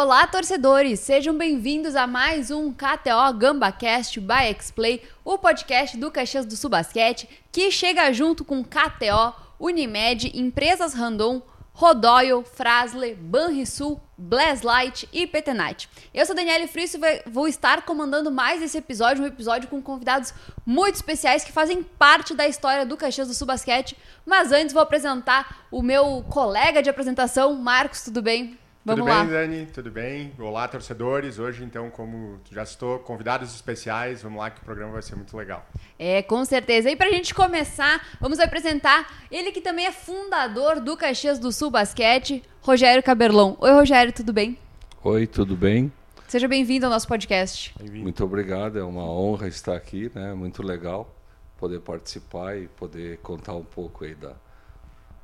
Olá, torcedores! Sejam bem-vindos a mais um KTO GambaCast by Xplay, o podcast do Caxias do Sul Basquete, que chega junto com KTO, Unimed, Empresas Randon, Rodoyle, Frasle, Banrisul, Blazlight e Petenite. Eu sou Daniele Frisso e vou estar comandando mais esse episódio, um episódio com convidados muito especiais que fazem parte da história do Caxias do Sul Basquete. Mas antes vou apresentar o meu colega de apresentação, Marcos, tudo bem? Vamos Tudo lá. bem, Dani? Tudo bem? Olá, torcedores. Hoje, então, como já estou, convidados especiais. Vamos lá que o programa vai ser muito legal. É, com certeza. E para a gente começar, vamos apresentar ele que também é fundador do Caxias do Sul Basquete, Rogério Caberlon. Oi, Rogério, tudo bem? Oi, tudo bem? Seja bem-vindo ao nosso podcast. Muito obrigado, é uma honra estar aqui, né? Muito legal poder participar e poder contar um pouco aí da,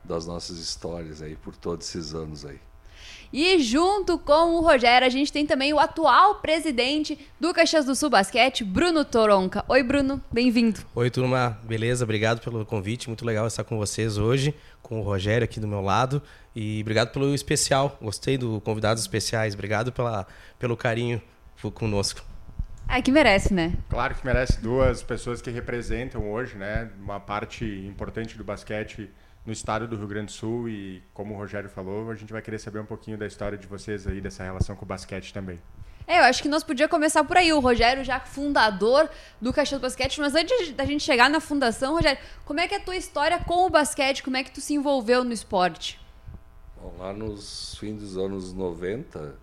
das nossas histórias aí por todos esses anos aí. E junto com o Rogério, a gente tem também o atual presidente do Caxias do Sul Basquete, Bruno Toronca. Oi, Bruno, bem-vindo. Oi, turma, beleza? Obrigado pelo convite, muito legal estar com vocês hoje, com o Rogério aqui do meu lado. E obrigado pelo especial, gostei do convidados especiais, obrigado pela, pelo carinho conosco. É que merece, né? Claro que merece duas pessoas que representam hoje, né, uma parte importante do basquete no estado do Rio Grande do Sul e, como o Rogério falou, a gente vai querer saber um pouquinho da história de vocês aí, dessa relação com o basquete também. É, eu acho que nós podíamos começar por aí. O Rogério, já fundador do Caixão do Basquete, mas antes da gente chegar na fundação, Rogério, como é que é a tua história com o basquete? Como é que tu se envolveu no esporte? Bom, lá nos fins dos anos 90,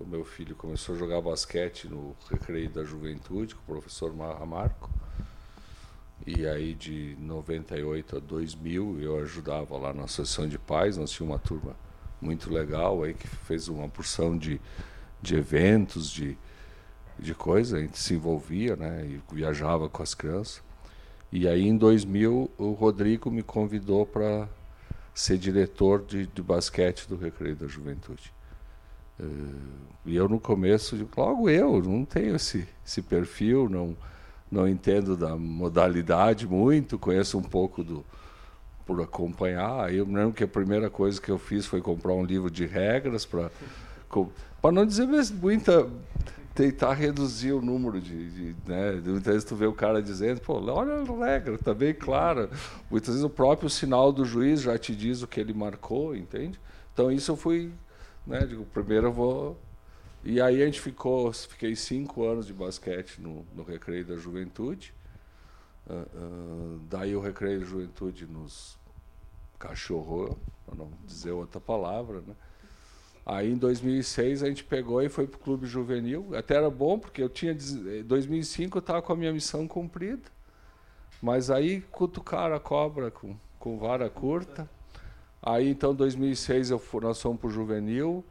o meu filho começou a jogar basquete no Recreio da Juventude com o professor Marco. E aí de 98 a 2000 eu ajudava lá na Associação de Pais, nós tínhamos uma turma muito legal aí que fez uma porção de, de eventos, de, de coisa, a gente se envolvia, né, e viajava com as crianças. E aí em 2000 o Rodrigo me convidou para ser diretor de, de basquete do Recreio da Juventude. Uh, e eu no começo, logo eu, não tenho esse, esse perfil, não não entendo da modalidade muito, conheço um pouco do por acompanhar. Eu me lembro que a primeira coisa que eu fiz foi comprar um livro de regras para para não dizer muita tentar reduzir o número de, de né? Muitas vezes tu vê o cara dizendo, pô, olha a regra, tá bem clara. Muitas vezes o próprio sinal do juiz já te diz o que ele marcou, entende? Então isso eu fui, né? Digo, primeiro eu vou e aí a gente ficou, fiquei cinco anos de basquete no, no Recreio da Juventude. Uh, uh, daí o Recreio da Juventude nos cachorrou, para não dizer outra palavra, né? Aí em 2006 a gente pegou e foi para o clube juvenil. Até era bom porque eu tinha em 2005 eu estava com a minha missão cumprida. Mas aí cutucaram a cobra com, com vara curta. Aí então em 2006 eu, nós fomos para o juvenil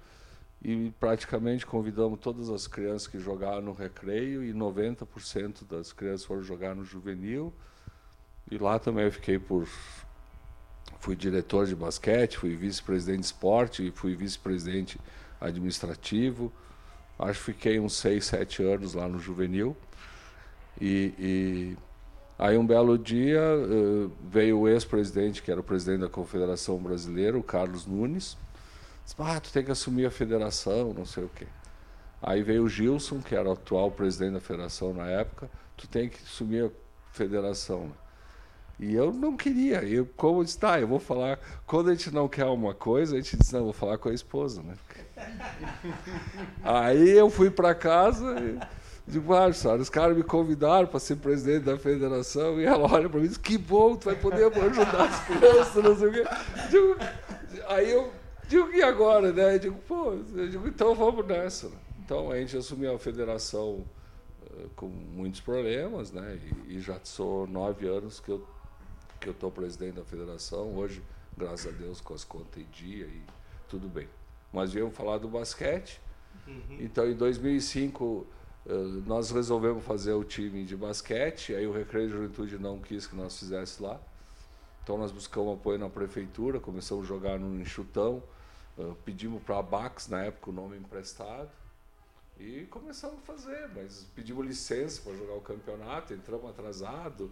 e praticamente convidamos todas as crianças que jogaram no recreio e 90% das crianças foram jogar no juvenil. E lá também eu fiquei por fui diretor de basquete, fui vice-presidente de esporte, fui vice-presidente administrativo. Acho que fiquei uns seis, sete anos lá no juvenil. E, e aí um belo dia uh, veio o ex-presidente, que era o presidente da Confederação Brasileira, o Carlos Nunes, ah, tu tem que assumir a federação, não sei o quê. Aí veio o Gilson, que era o atual presidente da federação na época, tu tem que assumir a federação. E eu não queria. Eu, como disse, tá, eu vou falar. Quando a gente não quer uma coisa, a gente diz, não, vou falar com a esposa, né? Aí eu fui para casa e digo, ah, os caras me convidaram para ser presidente da federação e ela olha para mim e diz, que bom, tu vai poder ajudar as crianças, não sei o quê. Digo, aí eu Digo, e agora, né? Digo, pô, digo, então vamos nessa. Então a gente assumiu a federação uh, com muitos problemas, né? E, e, já sou nove anos que eu que eu estou presidente da federação. Hoje, graças a Deus, com as contas em dia e tudo bem. Mas viemos falar do basquete. Uhum. Então, em 2005, uh, nós resolvemos fazer o time de basquete. Aí o Recreio de Juventude não quis que nós fizéssemos lá. Então nós buscamos apoio na prefeitura, começamos a jogar no enxutão, uh, pedimos para a Bax, na época, o nome emprestado, e começamos a fazer, mas pedimos licença para jogar o campeonato, entramos atrasado,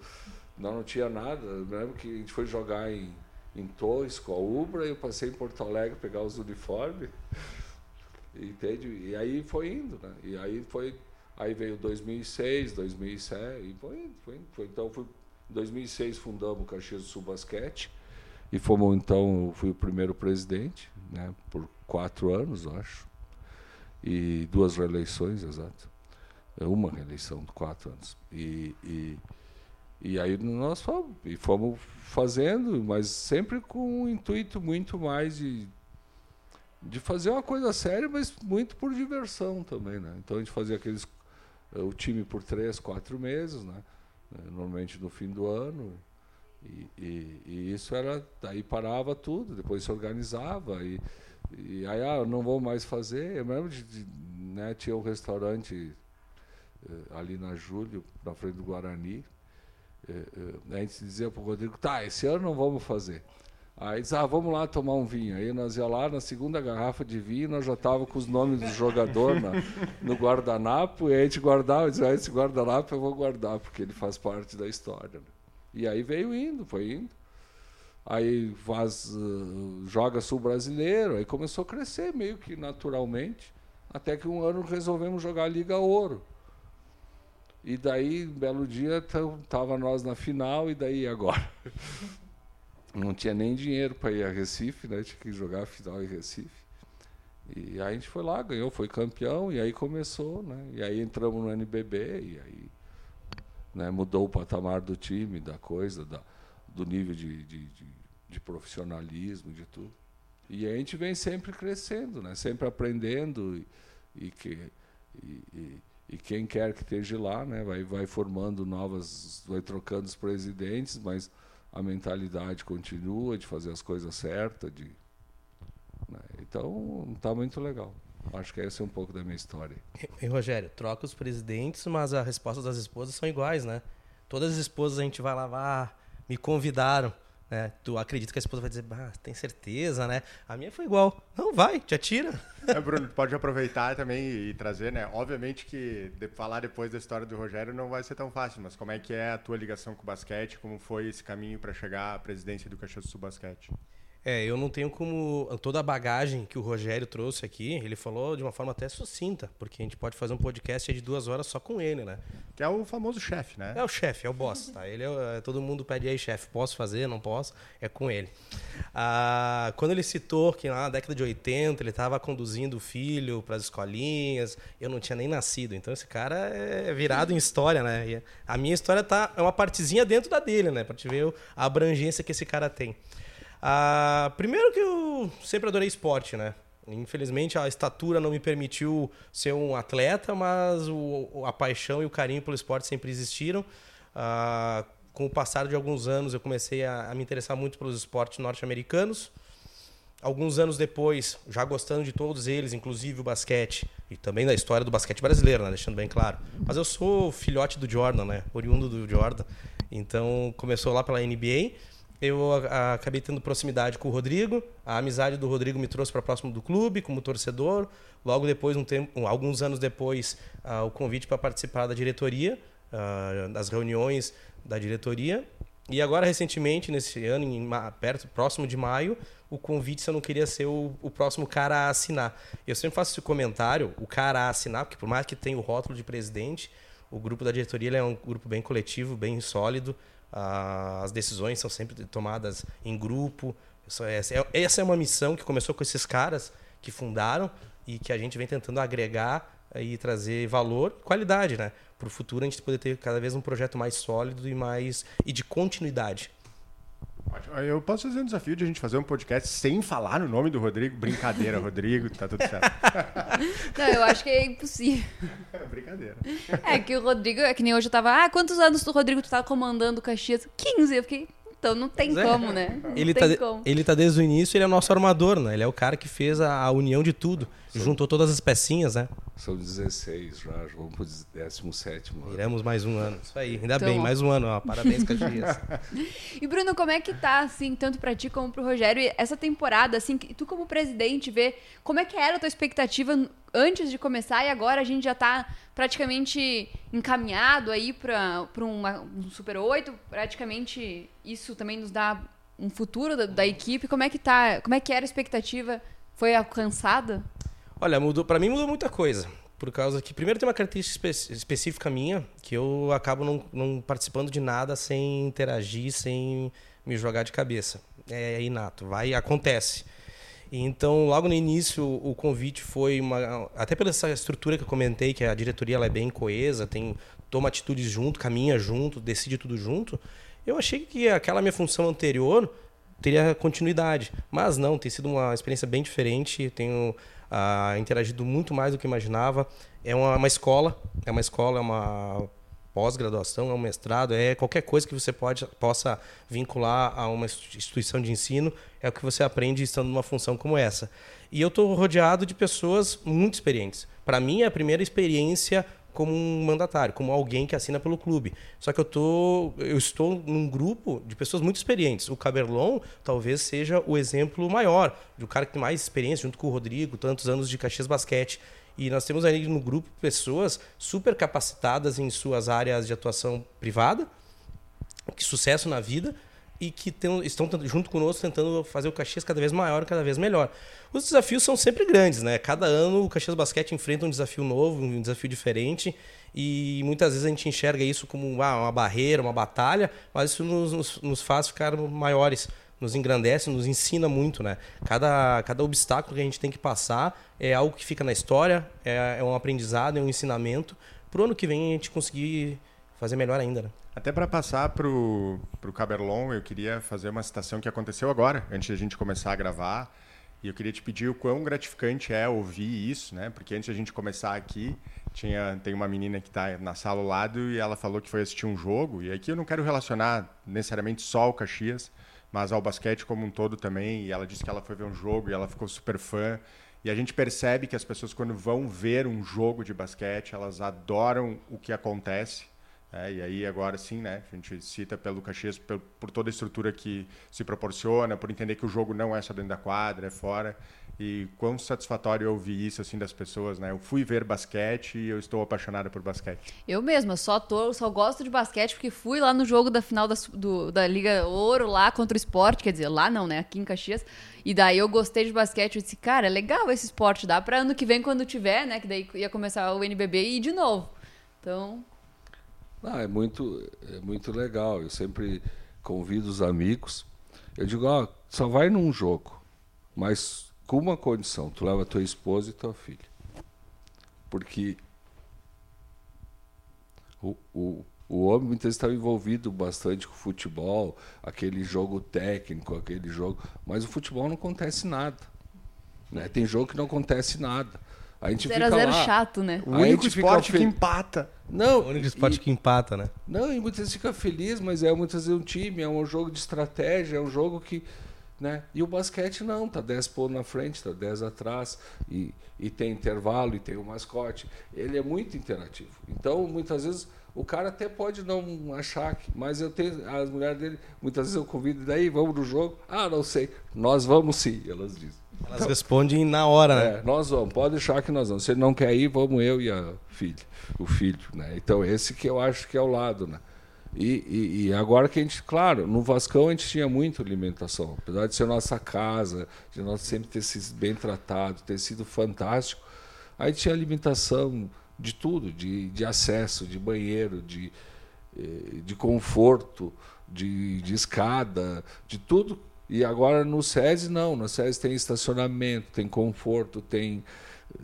não, não tinha nada. Eu lembro que a gente foi jogar em, em Torres com a Ubra, e eu passei em Porto Alegre pegar os uniformes. Entende? E aí foi indo, né? E aí foi. Aí veio 2006, 2007, e foi indo, foi indo. Foi, então, fui, em 2006 fundamos o Caxias do Sul Basquete, e fomos, então, fui o primeiro presidente, né? Por quatro anos, acho. E duas reeleições, exato. É uma reeleição de quatro anos. E, e, e aí nós fomos, e fomos fazendo, mas sempre com um intuito muito mais de de fazer uma coisa séria, mas muito por diversão também, né? Então a gente fazia aqueles o time por três, quatro meses, né? Normalmente no fim do ano. E, e, e isso era daí parava tudo, depois se organizava e, e aí ah, não vou mais fazer. Eu lembro de, de né, tinha um restaurante eh, ali na Júlio, na frente do Guarani. Eh, eh, a gente dizia para o Rodrigo, tá, esse ano não vamos fazer. Aí disse, ah, vamos lá tomar um vinho. Aí nós ia lá, na segunda garrafa de vinho, nós já estávamos com os nomes do jogador na, no guardanapo, e a gente guardava, dizia, ah, esse guardanapo eu vou guardar, porque ele faz parte da história. Né? E aí veio indo, foi indo. Aí faz, uh, joga sul brasileiro, aí começou a crescer meio que naturalmente, até que um ano resolvemos jogar Liga Ouro. E daí, um belo dia, tava nós na final, e daí agora? não tinha nem dinheiro para ir a Recife, né? Tinha que jogar a final em Recife. E aí a gente foi lá, ganhou, foi campeão, e aí começou, né? E aí entramos no NBB, e aí né, mudou o patamar do time, da coisa, da, do nível de, de, de, de profissionalismo, de tudo. E a gente vem sempre crescendo, né? Sempre aprendendo, e, e que, e, e, e quem quer que esteja lá, né? Vai, vai formando novas, vai trocando os presidentes, mas a mentalidade continua de fazer as coisas certas. Né? Então, está muito legal. Acho que essa é um pouco da minha história. E, Rogério, troca os presidentes, mas as respostas das esposas são iguais, né? Todas as esposas a gente vai lá, ah, me convidaram. Né? Tu acredita que a esposa vai dizer, ah, tem certeza, né? A minha foi igual. Não, vai, te atira. É, Bruno, pode aproveitar também e trazer, né? Obviamente que de, falar depois da história do Rogério não vai ser tão fácil, mas como é que é a tua ligação com o basquete? Como foi esse caminho para chegar à presidência do Caxias do Sul Basquete? É, eu não tenho como. Toda a bagagem que o Rogério trouxe aqui, ele falou de uma forma até sucinta, porque a gente pode fazer um podcast de duas horas só com ele, né? Que é o famoso chefe, né? É o chefe, é o boss, tá? Ele é, todo mundo pede aí, chefe, posso fazer, não posso? É com ele. Ah, quando ele citou que lá na década de 80 ele estava conduzindo o filho para as escolinhas, eu não tinha nem nascido, então esse cara é virado em história, né? E a minha história tá, é uma partezinha dentro da dele, né? Para te ver a abrangência que esse cara tem. Ah, primeiro que eu sempre adorei esporte, né? Infelizmente a estatura não me permitiu ser um atleta, mas o, a paixão e o carinho pelo esporte sempre existiram. Ah, com o passar de alguns anos eu comecei a, a me interessar muito pelos esportes norte-americanos. Alguns anos depois, já gostando de todos eles, inclusive o basquete, e também da história do basquete brasileiro, né? deixando bem claro. Mas eu sou filhote do Jordan, né? oriundo do Jordan. Então começou lá pela NBA eu a, acabei tendo proximidade com o Rodrigo. A amizade do Rodrigo me trouxe para próximo do clube como torcedor. Logo depois, um tempo, alguns anos depois, uh, o convite para participar da diretoria, uh, das reuniões da diretoria. E agora, recentemente, nesse ano, em, perto, próximo de maio, o convite se eu não queria ser o, o, próximo cara a assinar. Eu sempre faço esse comentário, o cara a assinar, porque por mais que tenha o rótulo de presidente, o grupo da diretoria é um grupo bem coletivo, bem sólido as decisões são sempre tomadas em grupo. É, essa é uma missão que começou com esses caras que fundaram e que a gente vem tentando agregar e trazer valor e qualidade, né? Para o futuro a gente poder ter cada vez um projeto mais sólido e mais e de continuidade. Eu posso fazer um desafio de a gente fazer um podcast sem falar no nome do Rodrigo? Brincadeira, Rodrigo, tá tudo certo. Não, eu acho que é impossível. É brincadeira. É que o Rodrigo, é que nem hoje eu tava, ah, quantos anos o Rodrigo tu tá comandando o Caxias? 15. Eu fiquei, então não tem é. como, né? Não ele, tá, como. ele tá desde o início, ele é o nosso armador, né? Ele é o cara que fez a, a união de tudo. Juntou todas as pecinhas, né? São 16 já, vamos pro 17 ano. Iremos mais um ano. Isso aí, ainda então, bem, mais um ano. Ó. Parabéns, Caxias. e Bruno, como é que tá, assim, tanto para ti como pro Rogério, essa temporada, assim, tu como presidente vê, como é que era a tua expectativa antes de começar e agora a gente já tá praticamente encaminhado aí para um Super 8, praticamente isso também nos dá um futuro da, da equipe. Como é que tá, como é que era a expectativa? Foi alcançada? Olha, mudou, para mim mudou muita coisa. Por causa que, primeiro, tem uma característica espe específica minha, que eu acabo não, não, participando de nada sem interagir, sem me jogar de cabeça. É inato, vai acontece. Então, logo no início, o convite foi uma. Até pela essa estrutura que eu comentei, que a diretoria ela é bem coesa, tem, toma atitudes junto, caminha junto, decide tudo junto. Eu achei que aquela minha função anterior teria continuidade. Mas não, tem sido uma experiência bem diferente. Tenho interagido muito mais do que imaginava. É uma, uma escola, é uma escola, é uma pós-graduação, é um mestrado, é qualquer coisa que você pode, possa vincular a uma instituição de ensino, é o que você aprende estando numa função como essa. E eu estou rodeado de pessoas muito experientes. Para mim, é a primeira experiência como um mandatário, como alguém que assina pelo clube. Só que eu tô, eu estou num grupo de pessoas muito experientes. O Caberlon talvez seja o exemplo maior do cara que tem mais experiência, junto com o Rodrigo, tantos anos de Caxias Basquete. E nós temos ali no grupo pessoas super capacitadas em suas áreas de atuação privada, que sucesso na vida e que tem, estão junto conosco tentando fazer o Caxias cada vez maior, cada vez melhor. Os desafios são sempre grandes, né? Cada ano o Caxias Basquete enfrenta um desafio novo, um desafio diferente, e muitas vezes a gente enxerga isso como ah, uma barreira, uma batalha, mas isso nos, nos, nos faz ficar maiores, nos engrandece, nos ensina muito, né? Cada, cada obstáculo que a gente tem que passar é algo que fica na história, é, é um aprendizado, é um ensinamento, para o ano que vem a gente conseguir fazer melhor ainda, né? Até para passar para o Caberlon, eu queria fazer uma citação que aconteceu agora, antes da gente começar a gravar. E eu queria te pedir o quão gratificante é ouvir isso, né? Porque antes da gente começar aqui, tinha, tem uma menina que está na sala ao lado e ela falou que foi assistir um jogo. E aqui eu não quero relacionar necessariamente só o Caxias, mas ao basquete como um todo também. E ela disse que ela foi ver um jogo e ela ficou super fã. E a gente percebe que as pessoas, quando vão ver um jogo de basquete, elas adoram o que acontece é, e aí agora sim, né, a gente cita pelo Caxias por, por, toda a estrutura que se proporciona, por entender que o jogo não é só dentro da quadra, é fora. E quão satisfatório eu ouvir isso assim das pessoas, né? Eu fui ver basquete e eu estou apaixonada por basquete. Eu mesma só tô, só gosto de basquete porque fui lá no jogo da final da, do, da Liga Ouro lá contra o esporte, quer dizer, lá não, né? Aqui em Caxias. E daí eu gostei de basquete, eu disse, cara, é legal esse esporte, dá para ano que vem quando tiver, né? Que daí ia começar o NBB e ir de novo. Então, ah, é muito, é muito legal. Eu sempre convido os amigos. Eu digo, ó, só vai num jogo, mas com uma condição, tu leva tua esposa e tua filha. Porque o, o, o homem muitas vezes estava envolvido bastante com o futebol, aquele jogo técnico, aquele jogo. Mas o futebol não acontece nada. Né? Tem jogo que não acontece nada. A gente 0 fica a 0 lá, chato, né? O único esporte que empata. Não, o único esporte e, que empata, né? Não, e muitas vezes fica feliz, mas é muitas vezes um time, é um jogo de estratégia, é um jogo que. Né? E o basquete não, tá 10 pontos na frente, tá 10 atrás, e, e tem intervalo, e tem o mascote. Ele é muito interativo. Então, muitas vezes, o cara até pode não achar, que, mas eu tenho. As mulheres dele, muitas vezes eu convido, daí vamos no jogo. Ah, não sei. Nós vamos sim, elas dizem. Elas então, respondem na hora, né? É, nós vamos, pode deixar que nós vamos. Se ele não quer ir, vamos eu e a filha, o filho, né? Então esse que eu acho que é o lado, né? E, e, e, agora que a gente, claro, no Vascão a gente tinha muita alimentação, apesar de ser nossa casa, de nós sempre ter sido bem tratado, ter sido fantástico, a gente tinha alimentação de tudo, de, de acesso, de banheiro, de, eh, de conforto, de, de escada, de tudo e agora no SESI não, no SESI tem estacionamento, tem conforto, tem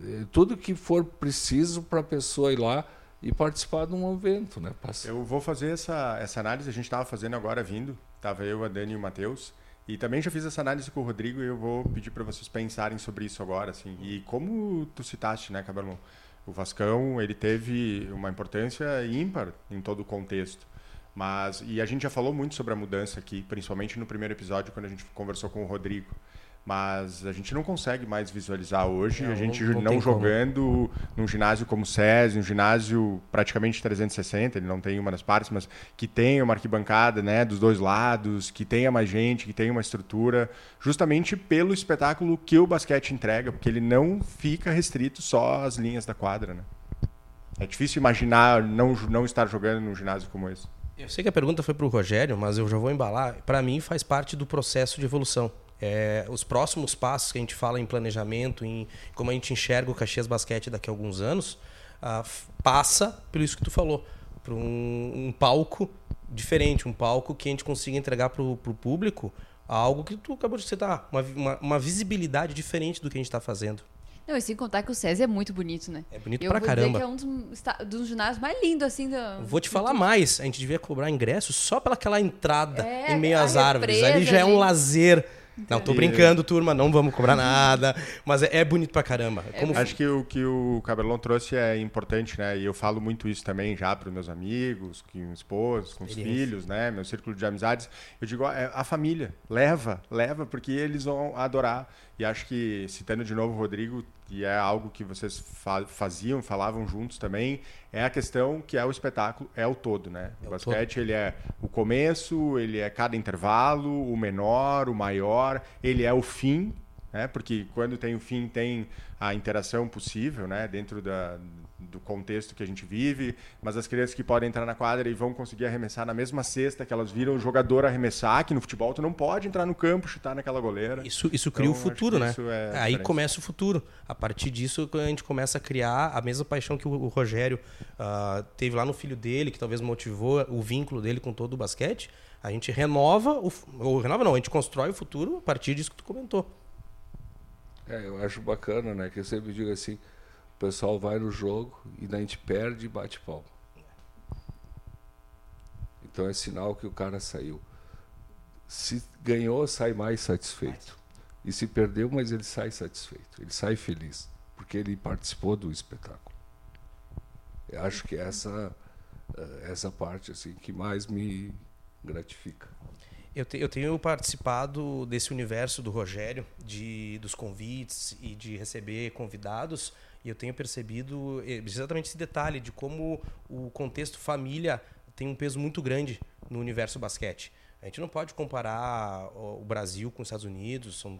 eh, tudo que for preciso para a pessoa ir lá e participar de um evento, né? Eu vou fazer essa, essa análise, a gente estava fazendo agora vindo, estava eu, a Dani e o Matheus, e também já fiz essa análise com o Rodrigo e eu vou pedir para vocês pensarem sobre isso agora, assim. E como tu citaste, né, Cabelão? O Vascão, ele teve uma importância ímpar em todo o contexto. Mas, e a gente já falou muito sobre a mudança aqui, principalmente no primeiro episódio, quando a gente conversou com o Rodrigo. Mas a gente não consegue mais visualizar hoje, não, a gente não, não jogando como. num ginásio como o SESI, um ginásio praticamente 360, ele não tem uma das partes, mas que tenha uma arquibancada né, dos dois lados, que tenha mais gente, que tenha uma estrutura, justamente pelo espetáculo que o basquete entrega, porque ele não fica restrito só às linhas da quadra. Né? É difícil imaginar não, não estar jogando num ginásio como esse. Eu sei que a pergunta foi para o Rogério, mas eu já vou embalar. Para mim, faz parte do processo de evolução. É, os próximos passos que a gente fala em planejamento, em como a gente enxerga o Caxias Basquete daqui a alguns anos, uh, passa pelo isso que tu falou, para um, um, palco diferente, um palco que a gente consiga entregar para o público algo que tu acabou de citar, uma, uma, uma visibilidade diferente do que a gente está fazendo. Não, e sem contar que o SESI é muito bonito, né? É bonito eu pra caramba. que é um dos, dos ginásios mais lindos, assim. Da, Vou te falar mais. A gente devia cobrar ingresso só pelaquela entrada é, em meio às árvores. Ali já é um lazer não, tô brincando, turma, não vamos cobrar nada. Mas é, é bonito pra caramba. É Como... Acho que o que o Cabelão trouxe é importante, né? E eu falo muito isso também já para meus amigos, com esposos, com os filhos, né? Meu círculo de amizades. Eu digo, é, a família, leva, leva, porque eles vão adorar. E acho que, citando de novo o Rodrigo, e é algo que vocês fa faziam, falavam juntos também, é a questão que é o espetáculo, é o todo, né? É o, o basquete, todo. ele é o começo, ele é cada intervalo, o menor, o maior, ele é o fim, né? Porque quando tem o fim, tem a interação possível, né? Dentro da, do contexto que a gente vive, mas as crianças que podem entrar na quadra e vão conseguir arremessar na mesma cesta que elas viram o jogador arremessar, que no futebol tu não pode entrar no campo chutar naquela goleira. Isso, isso cria então, o futuro, né? É Aí diferente. começa o futuro. A partir disso a gente começa a criar a mesma paixão que o Rogério uh, teve lá no filho dele, que talvez motivou o vínculo dele com todo o basquete. A gente renova, o, ou renova não, a gente constrói o futuro a partir disso que tu comentou. É, eu acho bacana, né? Que eu sempre digo assim, o pessoal vai no jogo e daí a gente perde e bate palma. Então é sinal que o cara saiu. Se ganhou, sai mais satisfeito. E se perdeu, mas ele sai satisfeito. Ele sai feliz. Porque ele participou do espetáculo. Eu acho que essa eh, essa parte assim que mais me gratifica. Eu, te, eu, tenho participado desse universo do Rogério, de, dos convites e de receber convidados e eu tenho percebido eh, exatamente esse detalhe de como o contexto família tem um peso muito grande no universo basquete. A gente não pode comparar o Brasil com os Estados Unidos, são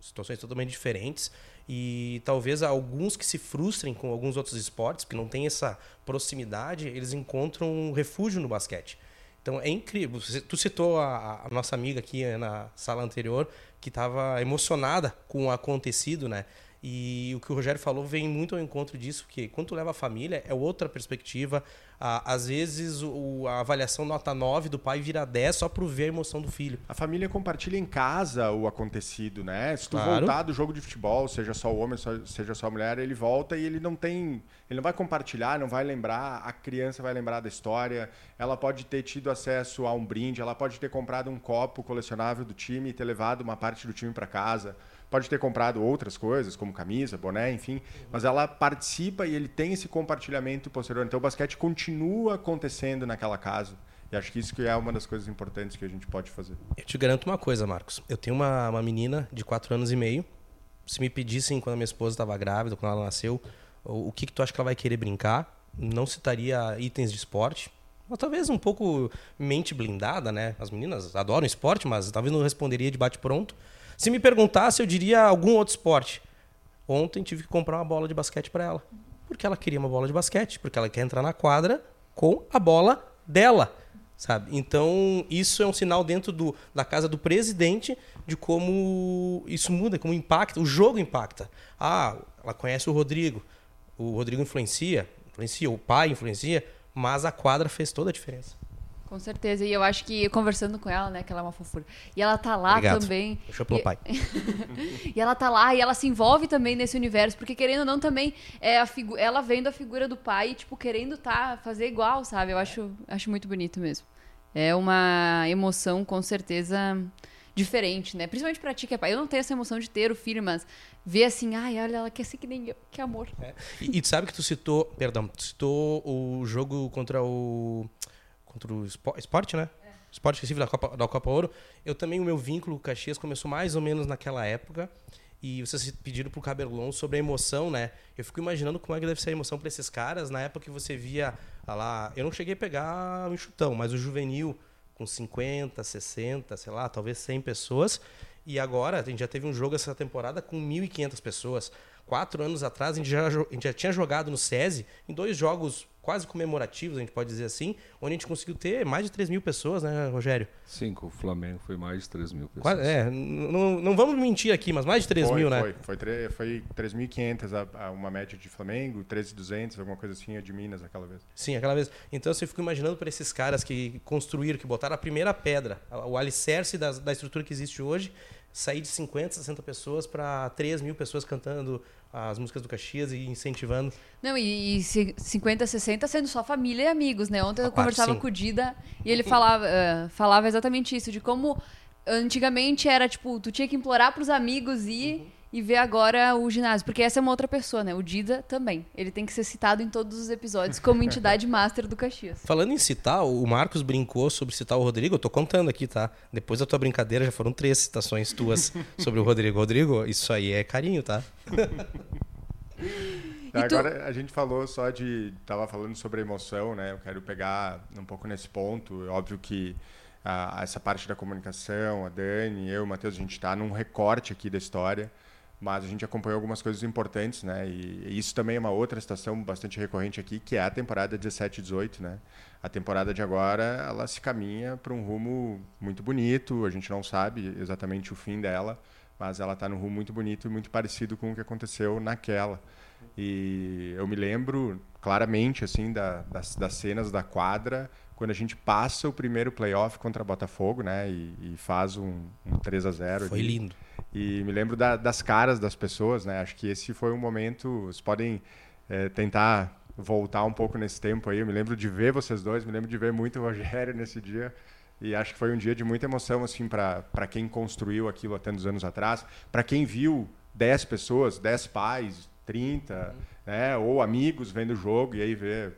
situações totalmente diferentes e talvez alguns que se frustrem com alguns outros esportes, porque não tem essa proximidade, eles encontram um refúgio no basquete. Então é incrível. Tu citou a, a nossa amiga aqui na sala anterior que estava emocionada com o acontecido, né? E o que o Rogério falou vem muito ao encontro disso, que quando tu leva a família, é outra perspectiva. Às vezes o, a avaliação nota 9 do pai vira 10 só para ver a emoção do filho. A família compartilha em casa o acontecido, né? Se tu claro. voltar do jogo de futebol, seja só o homem, seja só a mulher, ele volta e ele não tem. Ele não vai compartilhar, não vai lembrar, a criança vai lembrar da história, ela pode ter tido acesso a um brinde, ela pode ter comprado um copo colecionável do time e ter levado uma parte do time para casa pode ter comprado outras coisas, como camisa, boné, enfim, mas ela participa e ele tem esse compartilhamento posterior. Então o basquete continua acontecendo naquela casa. E acho que isso que é uma das coisas importantes que a gente pode fazer. Eu te garanto uma coisa, Marcos. Eu tenho uma, uma menina de 4 anos e meio. Se me pedissem quando a minha esposa estava grávida, quando ela nasceu, o, o que, que tu acha que ela vai querer brincar, não citaria itens de esporte. Ou talvez um pouco mente blindada, né? As meninas adoram esporte, mas talvez não responderia de bate-pronto. Se me perguntasse, eu diria algum outro esporte. Ontem tive que comprar uma bola de basquete para ela. Porque ela queria uma bola de basquete, porque ela quer entrar na quadra com a bola dela, sabe? Então, isso é um sinal dentro do, da casa do presidente de como isso muda, como impacta, o jogo impacta. Ah, ela conhece o Rodrigo, o Rodrigo influencia, influencia, o pai influencia, mas a quadra fez toda a diferença. Com certeza. E eu acho que conversando com ela, né, que ela é uma fofura. E ela tá lá Obrigado. também. Deixa pelo e... pai. e ela tá lá e ela se envolve também nesse universo, porque querendo ou não também é a figu... ela vendo a figura do pai, tipo, querendo tá fazer igual, sabe? Eu acho, acho muito bonito mesmo. É uma emoção com certeza diferente, né? Principalmente pra ti que é pai. Eu não tenho essa emoção de ter o filho, mas ver assim, ai, olha, ela quer ser que nem eu, que amor. É. E, e tu sabe que tu citou, perdão, tu citou o jogo contra o contra o esporte, né? É. Esporte específico da Copa, da Copa Ouro. Eu também, o meu vínculo com Caxias começou mais ou menos naquela época. E vocês pediram pro Cabelon sobre a emoção, né? Eu fico imaginando como é que deve ser a emoção para esses caras na época que você via ah lá. Eu não cheguei a pegar um chutão, mas o juvenil com 50, 60, sei lá, talvez 100 pessoas. E agora a gente já teve um jogo essa temporada com 1.500 pessoas. Quatro anos atrás a gente, já, a gente já tinha jogado no SESI em dois jogos quase comemorativos, a gente pode dizer assim, onde a gente conseguiu ter mais de 3 mil pessoas, né, Rogério? Sim, com o Flamengo foi mais de 3 mil pessoas. Quase, é, não, não vamos mentir aqui, mas mais de 3 foi, mil, foi, né? Foi, foi, foi 3.500 a, a uma média de Flamengo, 13.200, alguma coisa assim, a de Minas aquela vez. Sim, aquela vez. Então você fica imaginando para esses caras que construíram, que botaram a primeira pedra, o alicerce da, da estrutura que existe hoje, sair de 50, 60 pessoas para 3 mil pessoas cantando as músicas do Caxias e incentivando. Não, e, e 50, 60 sendo só família e amigos, né? Ontem A eu parte, conversava sim. com o Dida e ele falava, eh, falava exatamente isso, de como antigamente era tipo, tu tinha que implorar pros amigos ir e ver agora o ginásio. Porque essa é uma outra pessoa, né? O Dida também. Ele tem que ser citado em todos os episódios como entidade master do Caxias. Falando em citar, o Marcos brincou sobre citar o Rodrigo. Eu tô contando aqui, tá? Depois da tua brincadeira já foram três citações tuas sobre o Rodrigo. Rodrigo, isso aí é carinho, tá? E tu- Agora a gente falou só de. Tava falando sobre emoção, né? Eu quero pegar um pouco nesse ponto. É óbvio que ah, essa parte da comunicação, a Dani, eu, o Matheus, a gente está num recorte aqui da história, mas a gente acompanhou algumas coisas importantes, né? E, isso também é uma outra estação bastante recorrente aqui, que é a temporada 17 e 18, né? A temporada de agora, ela se caminha para um rumo muito bonito, a gente não sabe exatamente o fim dela, mas ela está num rumo muito bonito e muito parecido com o que aconteceu naquela. E eu me lembro claramente assim da, das, das cenas da quadra quando a gente passa o primeiro playoff contra Botafogo, né? E, e faz um, um 3 a 0 Foi ali. lindo. E me lembro da- das caras das pessoas, né? Acho que esse foi um momento. Vocês podem eh, tentar voltar um pouco nesse tempo aí. Eu me lembro de ver vocês dois, me lembro de ver muito o Rogério nesse dia. E acho que foi um dia de muita emoção, assim, para quem construiu aquilo há tantos anos atrás. Para quem viu 10 pessoas, 10 pais, 30, né? Ou amigos vendo o jogo e aí ver,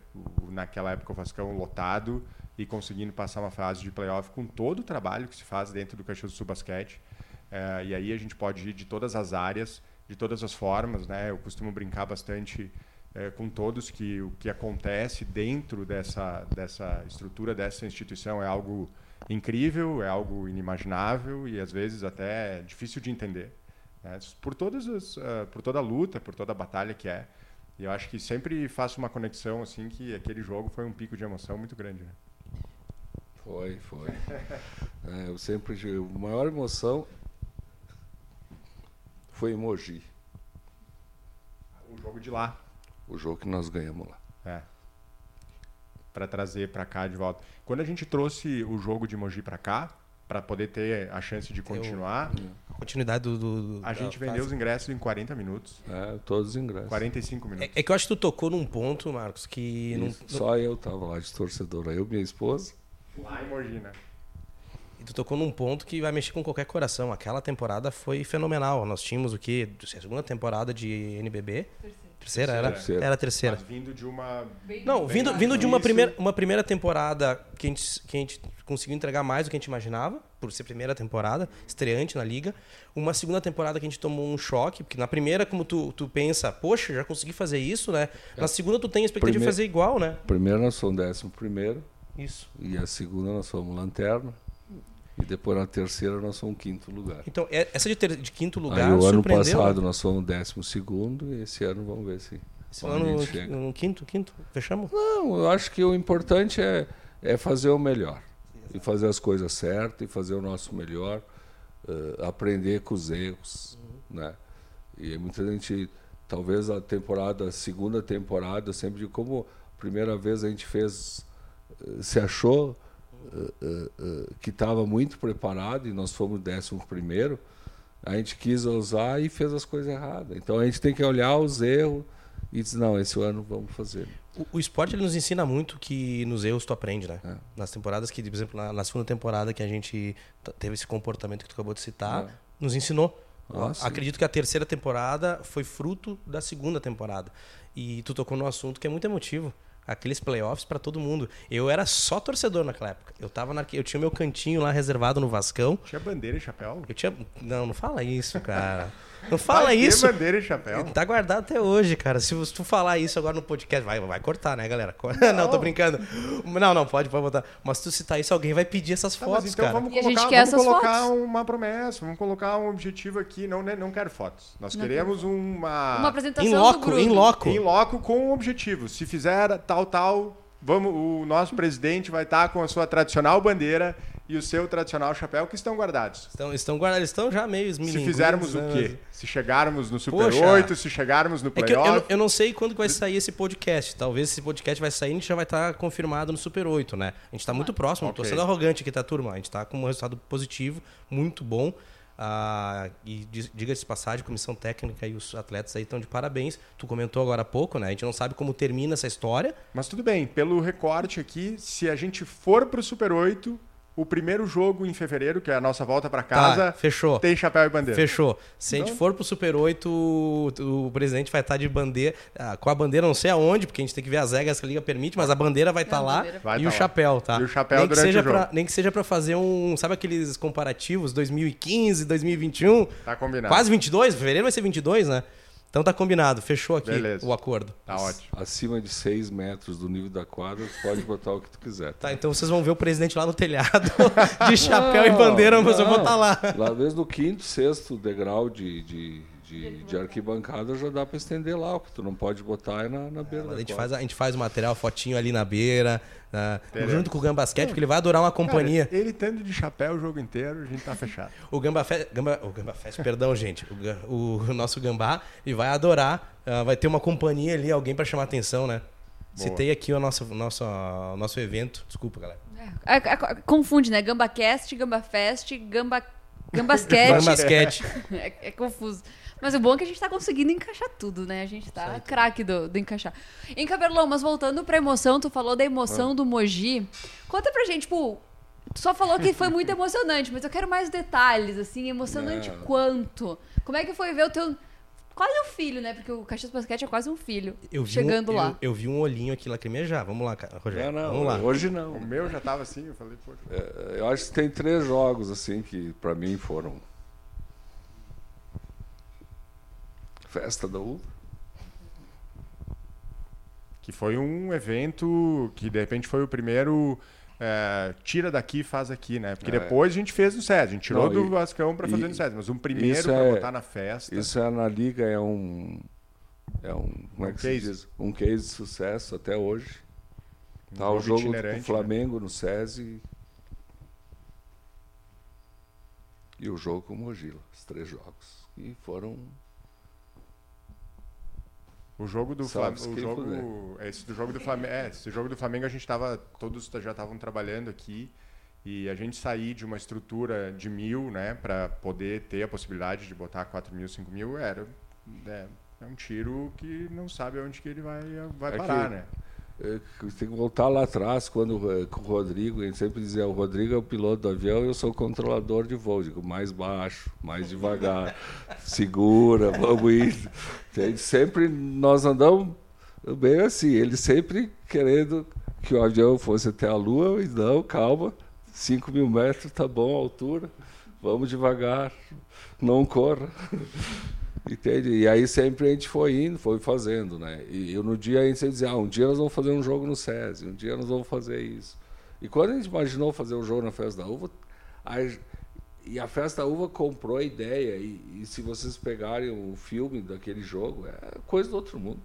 naquela época, o Vascão lotado e conseguindo passar uma fase de playoff com todo o trabalho que se faz dentro do Caxias do Sul Basquete. É, e aí a gente pode ir de todas as áreas, de todas as formas, né? Eu costumo brincar bastante é, com todos que o que acontece dentro dessa dessa estrutura dessa instituição é algo incrível, é algo inimaginável e às vezes até difícil de entender, né? Por todas as, ah, por toda a luta, por toda a batalha que é. E eu acho que sempre faço uma conexão assim que aquele jogo foi um pico de emoção muito grande. Né? Foi, foi. É, eu sempre a maior emoção foi em Mogi, O jogo de lá, o jogo que nós ganhamos lá. É. Para trazer para cá de volta. Quando a gente trouxe o jogo de Mogi para cá, para poder ter a chance de continuar, A continuidade do. do- do- a gente vendeu fase. os ingressos em 40 minutos. É, todos os ingressos. 45 minutos. É, é que eu acho que tu tocou num ponto, Marcos, que. Não, Só eu tava lá de torcedor. Eu, minha esposa. Lá em Mogi, né? E tu tocou num ponto que vai mexer com qualquer coração. Aquela temporada foi fenomenal. Nós tínhamos o quê? A segunda temporada de NBB? Terceira, era? Terceira. Era a terceira. Mas vindo de uma. Não, Bem vindo, vindo de uma primeira, uma primeira temporada que a, gente, que a gente conseguiu entregar mais do que a gente imaginava, por ser primeira temporada, estreante na liga. Uma segunda temporada que a gente tomou um choque, porque na primeira, como tu, tu pensa, poxa, já consegui fazer isso, né? Na segunda tu tem a expectativa de Primeiro- fazer igual, né? Primeiro nós fomos décimo primeiro. Isso. E a segunda nós fomos lanterna. E depois na terceira nós fomos quinto lugar. Então, é- essa de, ter- de quinto lugar Aí o ano passado né? nós fomos décimo segundo e esse ano vamos ver se Esse ano, um quinto, quinto, fechamos? Não, eu acho que o importante é, é fazer o melhor. E fazer as coisas certas, e fazer o nosso melhor, eh, aprender com os erros. Né? E muita gente, talvez a temporada, a segunda temporada, sempre digo, como a primeira vez a gente fez, eh, se achou eh, eh, eh, que estava muito preparado e nós fomos décimo primeiro, a gente quis ousar e fez as coisas erradas. Então a gente tem que olhar os erros e dizer, não, esse ano vamos fazer. O, o esporte ele nos ensina muito que nos erros tu aprende, né? É. Nas temporadas que, por exemplo, na, na segunda temporada que a gente teve esse comportamento que tu acabou de citar, É. nos ensinou. Ah. Acredito que a terceira temporada foi fruto da segunda temporada. E tu tocou num assunto que é muito emotivo. Aqueles playoffs pra todo mundo. Eu era só torcedor naquela época. Eu tava na, eu tinha meu cantinho lá reservado no Vascão. Tinha bandeira e chapéu. Eu tinha. Não, não fala isso, cara. Não fala Vai ter isso. bandeira e chapéu. Tá guardado até hoje, cara. Se tu falar isso agora no podcast, vai, vai cortar, né, galera? Não, tô brincando. Não, não, pode, pode botar. Mas se tu citar isso, alguém vai pedir essas Tá, fotos, então cara. vamos E a gente colocar, quer vamos colocar fotos. uma promessa, vamos colocar um objetivo aqui. Não, né, não quero fotos. Nós Não queremos uma. Uma apresentação Em do loco, grupo. em loco. Em loco com um objetivo. Se fizer tal, tal, vamos, o nosso presidente vai estar com a sua tradicional bandeira e o seu tradicional chapéu que estão guardados. Estão, estão guardados, estão já meio Se fizermos né? o quê? Se chegarmos no Super Poxa. 8, se chegarmos no É que eu, playoff. eu, eu não sei quando vai sair esse podcast. Talvez esse podcast vai sair e a gente já vai estar confirmado no Super 8, né? A gente tá muito próximo. Não tô sendo arrogante aqui, tá, turma? A gente tá com um resultado positivo, muito bom. Ah, e di- diga-se de passagem, comissão técnica e os atletas aí estão de parabéns. Tu comentou agora há pouco, né? A gente não sabe como termina essa história. Mas tudo bem, pelo recorte aqui, se a gente for pro Super 8, o primeiro jogo em fevereiro, que é a nossa volta para casa, Tá, fechou. tem chapéu e bandeira. Fechou. Se a gente Então- for pro Super 8, o, o presidente vai estar de bandeira. ah, com a bandeira não sei aonde, porque a gente tem que ver as regras que a Liga permite, mas a bandeira vai estar a lá bandeira. Vai e tá o lá. chapéu, tá? E o chapéu nem que durante seja o jogo. pra- Nem que seja pra fazer um. Sabe aqueles comparativos 2015, 2021? Tá combinado. Quase 22? Fevereiro vai ser 22, né? Então tá combinado. Fechou aqui Beleza. o acordo. Tá ótimo. Acima de 6 metros do nível da quadra, tu pode botar o que tu quiser. Tá, então vocês vão ver o presidente lá no telhado de chapéu e bandeira, mas eu vou estar lá. Lá mesmo no quinto, sexto degrau de, de, de, de arquibancada já dá pra estender lá. O que tu não pode botar é na, na beira A da gente, quadra. faz, a gente faz o material, fotinho ali na beira, né? Teremos. junto com o Gambasquete, porque ele vai adorar uma companhia. Cara, ele estando de chapéu o jogo inteiro, a gente tá fechado. O Gamba Fest, Gamba, o Gamba Fest, perdão, gente. O, o nosso Gambá e vai adorar. ah, vai ter uma companhia ali, alguém pra chamar atenção, né? Boa. Citei aqui o nosso, nosso, o nosso evento. Desculpa, galera. É, é, é, confunde, né? GambaCast, GambaFest, Gamba... Gambasquete. Gambasquete. é, é confuso. Mas o bom é que a gente tá conseguindo encaixar tudo, né? A gente tá craque do, do encaixar. Em Cabelão, mas voltando pra emoção, tu falou da emoção do Moji. Conta pra gente, tipo, tu só falou que foi muito emocionante, mas eu quero mais detalhes, assim, emocionante Não. quanto? Como é que foi ver o teu. Quase um filho, né? Porque o Caxias Basquete é quase um filho. Eu vi chegando um, lá. Eu, eu vi um olhinho aqui lacrimejar. Vamos lá, cara, Rogério. Não, não, Vamos lá. hoje não. O meu já tava assim, eu falei, poxa. É, eu acho que tem três jogos assim que pra mim foram Festa da Uva, Que foi um evento que de repente foi o primeiro. é, tira daqui, faz aqui, né? Porque É. depois a gente fez no SESI. A gente tirou Não, do e- Vascão pra fazer e- no SESI. Mas um primeiro pra é- botar na festa. Isso é na liga é um é um como é Um que case. se diz? Um case de sucesso até hoje. Um Tá o jogo com o Flamengo no SESI e o jogo com o Mogila, os três jogos. E foram O jogo do Flamengo. Jogo, puder. esse do jogo do Flamengo. É, esse jogo do Flamengo a gente tava. Todos já estavam trabalhando aqui. E a gente sair de uma estrutura de mil, né? Pra poder ter a possibilidade de botar 4 mil, 5 mil, era. É, é um tiro que não sabe aonde que ele vai, vai É parar, que- né? É, Tem que voltar lá atrás, quando eh, com o Rodrigo, gente sempre dizia, o Rodrigo é o piloto do avião e eu sou o controlador de voo. Digo, mais baixo, mais devagar, segura, vamos indo. Entende? Sempre nós andamos bem assim, ele sempre querendo que o avião fosse até a lua, e não, calma, 5 mil metros, tá bom a altura, vamos devagar, não corra. Entende? E aí sempre a gente foi indo, foi fazendo, né? E eu, no dia a gente dizia, ah, um dia nós vamos fazer um jogo no SESI, um dia nós vamos fazer isso. E quando a gente imaginou fazer um jogo na Festa da Uva, a, e a Festa da Uva comprou a ideia, e, e se vocês pegarem o filme daquele jogo, é coisa do outro mundo.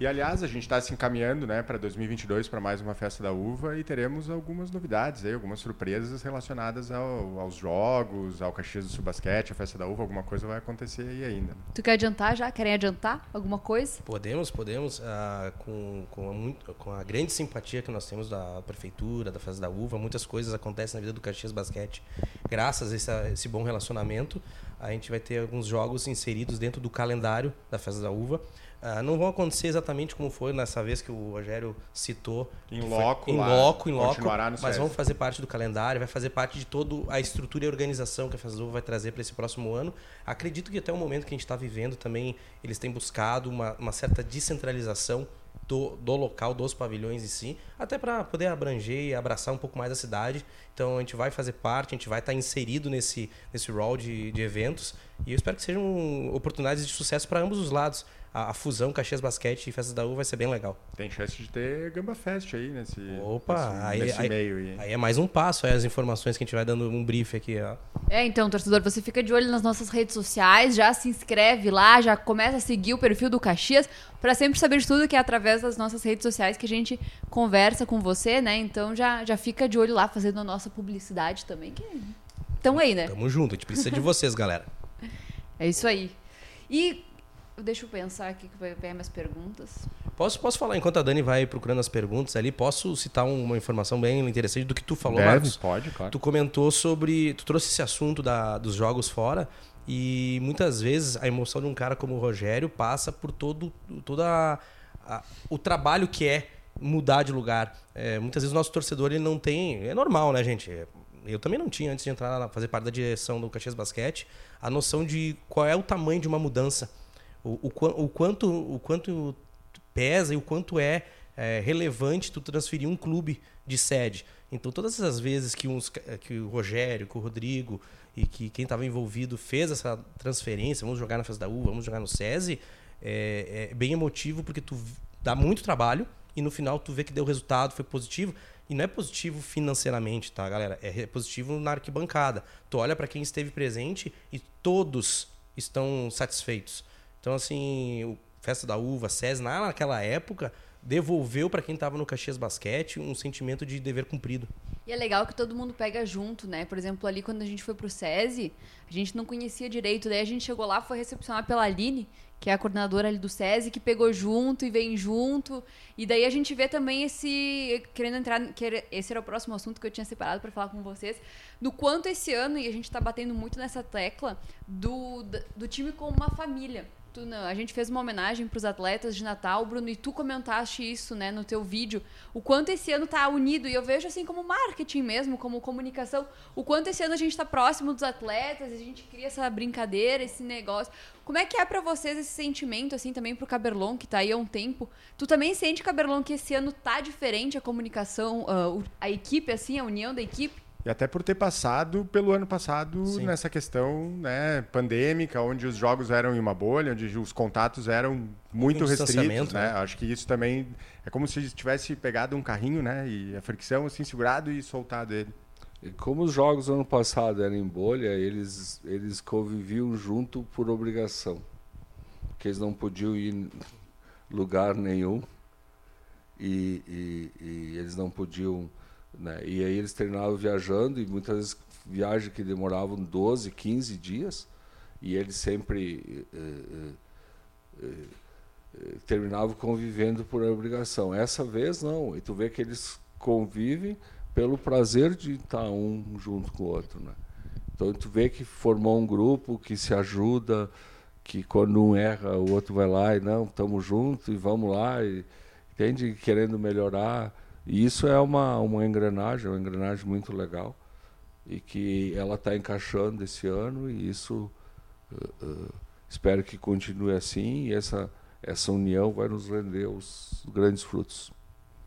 E aliás, a gente está se encaminhando né, para 2022 para mais uma festa da uva e teremos algumas novidades, aí, algumas surpresas relacionadas ao- aos jogos, ao Caxias do Sul Basquete, a festa da uva, alguma coisa vai acontecer aí ainda. Tu quer adiantar já? Querem adiantar alguma coisa? Podemos, podemos, ah, com, com, a muito- com a grande simpatia que nós temos da prefeitura, da Festa da Uva, muitas coisas acontecem na vida do Caxias Basquete. Graças a esse, a esse bom relacionamento, a gente vai ter alguns jogos inseridos dentro do calendário da Festa da Uva. Ah, não vão acontecer exatamente como foi nessa vez que o Rogério citou. Em loco Em loco, em loco. Mas vão fazer parte do calendário, vai fazer parte de toda a estrutura e organização que a Uva vai trazer para esse próximo ano. Acredito que até o momento que a gente está vivendo também, eles têm buscado uma, uma certa descentralização do, do local, dos pavilhões em si, até para poder abranger e abraçar um pouco mais a cidade. Então a gente vai fazer parte, a gente vai estar tá inserido nesse, nesse rol de, de eventos e eu espero que sejam oportunidades de sucesso para ambos os lados a, a, fusão Caxias Basquete e Festas da U vai ser bem legal. Tem chance de ter Gamba Fest aí nesse, Opa, nesse, aí, nesse aí, meio aí. Aí é mais um passo, aí as informações que a gente vai dando um brief aqui. Ó. É, então, torcedor, você fica de olho nas nossas redes sociais, já se inscreve lá, já começa a seguir o perfil do Caxias para sempre saber de tudo que é através das nossas redes sociais que a gente conversa com você, né? Então já, já fica de olho lá fazendo a nossa publicidade também, que estão aí, né? Tamo junto, a gente precisa de vocês, galera. É isso aí. E Deixa eu pensar aqui que vai ver minhas perguntas. Posso, posso falar, enquanto a Dani vai procurando as perguntas ali, posso citar uma informação bem interessante do que tu falou, Deve, Marcos? Pode, claro. Tu comentou sobre. Tu trouxe esse assunto da, dos jogos fora. E muitas vezes a emoção de um cara como o Rogério passa por todo toda a, o trabalho que é mudar de lugar. É, muitas vezes o nosso torcedor ele não tem. É normal, né, gente? Eu também não tinha, antes de entrar fazer parte da direção do Caxias Basquete, a noção de qual é o tamanho de uma mudança. O, o, o, quanto, o quanto pesa e o quanto é, é, relevante tu transferir um clube de sede. Então, todas essas vezes que, uns, que o Rogério, que o Rodrigo e que quem estava envolvido fez essa transferência, vamos jogar na Festa da U, vamos jogar no SESI, é, é bem emotivo porque tu dá muito trabalho e no final tu vê que deu resultado, foi positivo. E não é positivo financeiramente, tá, galera? É positivo na arquibancada. Tu olha para quem esteve presente e todos estão satisfeitos. Então, assim, o Festa da Uva, SES, naquela época, devolveu para quem estava no Caxias Basquete um sentimento de dever cumprido. E é legal que todo mundo pega junto, né? Por exemplo, ali quando a gente foi pro SESI, a gente não conhecia direito, daí a gente chegou lá, foi recepcionado pela Aline, que é a coordenadora ali do SESI, que pegou junto e vem junto. E daí a gente vê também esse. Querendo entrar. Que esse era o próximo assunto que eu tinha separado para falar com vocês. Do quanto esse ano, e a gente está batendo muito nessa tecla, do, do time como uma família. Tu, não, a gente fez uma homenagem para os atletas de Natal, Bruno, e tu comentaste isso, né, no teu vídeo, o quanto esse ano tá unido, e eu vejo assim como marketing mesmo, como comunicação, o quanto esse ano a gente está próximo dos atletas, a gente cria essa brincadeira, esse negócio. Como é que é para vocês esse sentimento, assim, também pro Caberlon, que tá aí há um tempo? Tu também sente, Caberlon, que esse ano tá diferente a comunicação, uh, a equipe, assim, a união da equipe? E até por ter passado pelo ano passado Sim. nessa questão né, pandêmica, onde os jogos eram em uma bolha, onde os contatos eram muito restritos. Né? né? Acho que isso também é como se tivesse pegado um carrinho né, e a fricção assim, segurado e soltado ele. E como os jogos ano passado eram em bolha, eles, eles conviviam junto por obrigação. Porque eles não podiam ir em lugar nenhum e, e, e eles não podiam né? E aí eles treinavam viajando, e muitas vezes viagens que demoravam 12, 15 dias, e eles sempre eh, eh, eh, terminavam convivendo por obrigação. Essa vez não, e tu vê que eles convivem pelo prazer de estar um junto com o outro. Né? Então tu vê que formou um grupo que se ajuda, que quando um erra, o outro vai lá e não, estamos juntos e vamos lá, e, entende? Querendo melhorar. E isso é uma, uma engrenagem, uma engrenagem muito legal e que ela está encaixando esse ano e isso uh, uh, espero que continue assim e essa essa união vai nos render os grandes frutos.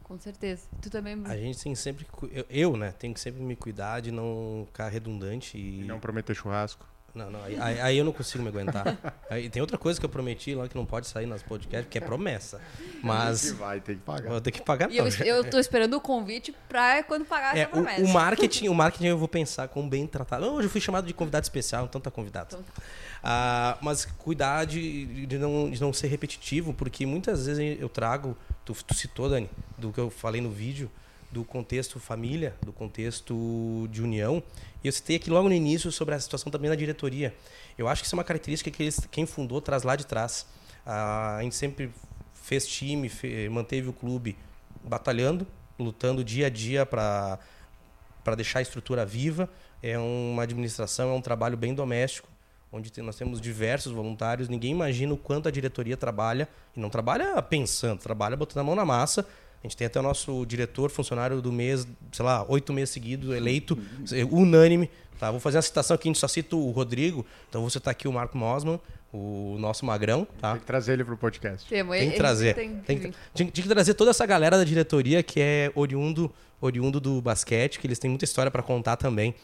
Com certeza. Tu também. A gente tem sempre eu, eu né, tenho que sempre me cuidar de não ficar redundante e, e não prometer churrasco. Não, não, aí, aí, eu não consigo me aguentar. Aí, tem outra coisa que eu prometi lá que não pode sair nas podcasts, que é promessa. Mas. Tem que vai, tem que pagar. Vou ter que pagar, não. E eu, eu tô esperando o convite pra quando pagar é, essa promessa. O, o, marketing, o marketing eu vou pensar como bem tratado. Hoje eu fui chamado de convidado especial, então tá convidado. Então... Tá. Ah, mas cuidar de, de, não, de não ser repetitivo, porque muitas vezes eu trago, tu, tu citou, Dani, do que eu falei no vídeo, do contexto família, do contexto de união. E eu citei aqui logo no início sobre a situação também da diretoria. Eu acho que isso é uma característica que eles, quem fundou traz lá de trás. a gente sempre fez time, manteve o clube batalhando, lutando dia a dia para para deixar a estrutura viva. É uma administração, é um trabalho bem doméstico, onde nós temos diversos voluntários. Ninguém imagina o quanto a diretoria trabalha, e não trabalha pensando, trabalha botando a mão na massa A gente tem até o nosso diretor, funcionário do mês, sei lá, oito meses seguidos, eleito, unânime. Tá? Vou fazer uma citação aqui, a gente só cita o Rodrigo, então você está aqui o Marco Mosman, o nosso magrão, tá? Tem que trazer ele pro podcast. Tem, Tem que trazer. Tem, Tem que, tinha que trazer toda essa galera da diretoria que é oriundo, oriundo do basquete, que eles têm muita história para contar também.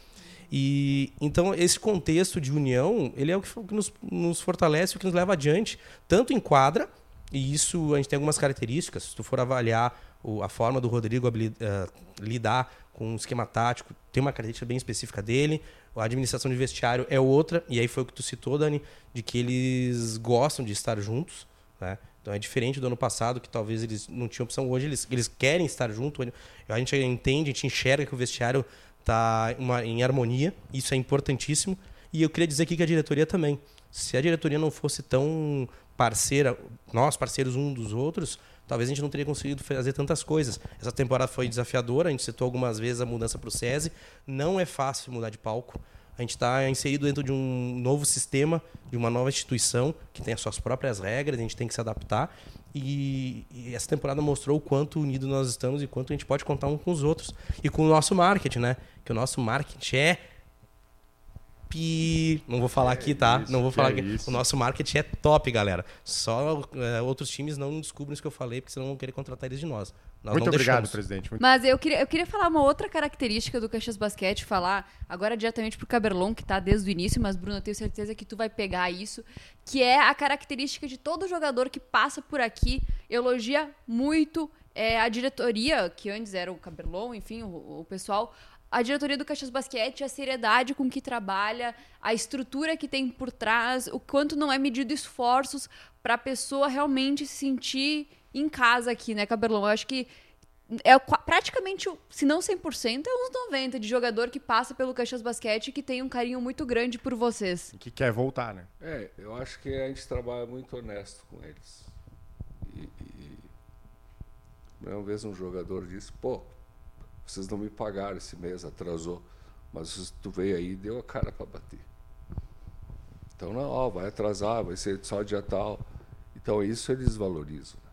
E então esse contexto de união, ele é o que, o que nos, nos fortalece, o que nos leva adiante, tanto em quadra, e isso a gente tem algumas características. Se tu for avaliar o, a forma do Rodrigo eh, lidar com um esquema tático, tem uma característica bem específica dele. A administração de vestiário é outra, e aí foi o que tu citou, Dani, de que eles gostam de estar juntos. Né? Então é diferente do ano passado, que talvez eles não tinham opção. Hoje eles, eles querem estar juntos. A gente entende, a gente enxerga que o vestiário está em harmonia. Isso é importantíssimo. E eu queria dizer aqui que a diretoria também. Se a diretoria não fosse tão parceira, nós parceiros um dos outros, talvez a gente não teria conseguido fazer tantas coisas. Essa temporada foi desafiadora, a gente citou algumas vezes a mudança para o SESI. Não é fácil mudar de palco. A gente está inserido dentro de um novo sistema, de uma nova instituição que tem as suas próprias regras, a gente tem que se adaptar. E, e essa temporada mostrou o quanto unido nós estamos e quanto a gente pode contar um com os outros. E com o nosso marketing, né? Que o nosso marketing é pi. Não vou falar aqui, tá? isso, não vou falar é aqui. isso. O nosso marketing é top, galera. Só é, outros times não descobrem isso que eu falei, porque senão vão querer contratar eles de nós. Nós Muito não obrigado, deixamos. presidente. Muito Mas eu queria, eu queria falar uma outra característica do Caxias Basquete, falar agora diretamente pro Caberlon, que tá desde o início, mas Bruno, eu tenho certeza que tu vai pegar isso, que é a característica de todo jogador que passa por aqui, elogia muito é, a diretoria, que antes era o Caberlon, enfim, o, o pessoal, a diretoria do Caxias Basquete, a seriedade com que trabalha, a estrutura que tem por trás, o quanto não é medido esforços para a pessoa realmente se sentir em casa aqui, né, Caberlon? Eu acho que é praticamente, se não 100%, é uns 90% de jogador que passa pelo Caxias Basquete e que tem um carinho muito grande por vocês. que quer voltar, né? É, eu acho que a gente trabalha muito honesto com eles. E, e uma vez um jogador disse, pô, vocês não me pagaram esse mês, atrasou. Mas tu veio aí, deu a cara para bater. Então não, ó, vai atrasar, vai ser só dia tal. Então isso eles valorizam. né?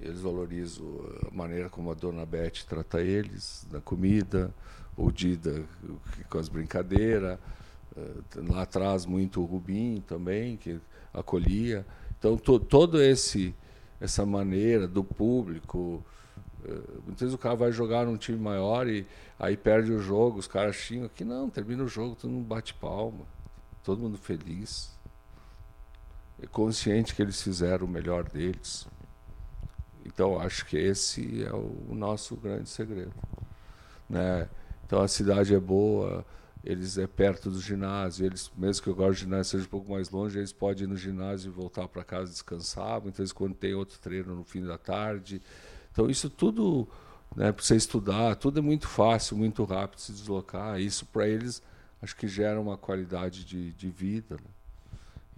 Eles valorizam a maneira como a dona Beth trata eles, na comida, o Dida com as brincadeiras. eh, Lá atrás muito o Rubinho também, que acolhia. Então to, todo esse essa maneira do público, muitas vezes o cara vai jogar num time maior e aí perde o jogo, os caras xingam aqui não, termina o jogo, todo mundo bate palma, todo mundo feliz. É consciente que eles fizeram o melhor deles. Então acho que esse é o nosso grande segredo, né? Então a cidade é boa, eles é perto do ginásio, eles mesmo que agora o ginásio seja um pouco mais longe, eles podem ir no ginásio e voltar para casa descansar. Muitas vezes quando tem outro treino no fim da tarde. Então isso tudo, né, para você estudar, tudo é muito fácil, muito rápido se deslocar. Isso para eles acho que gera uma qualidade de, de vida. né?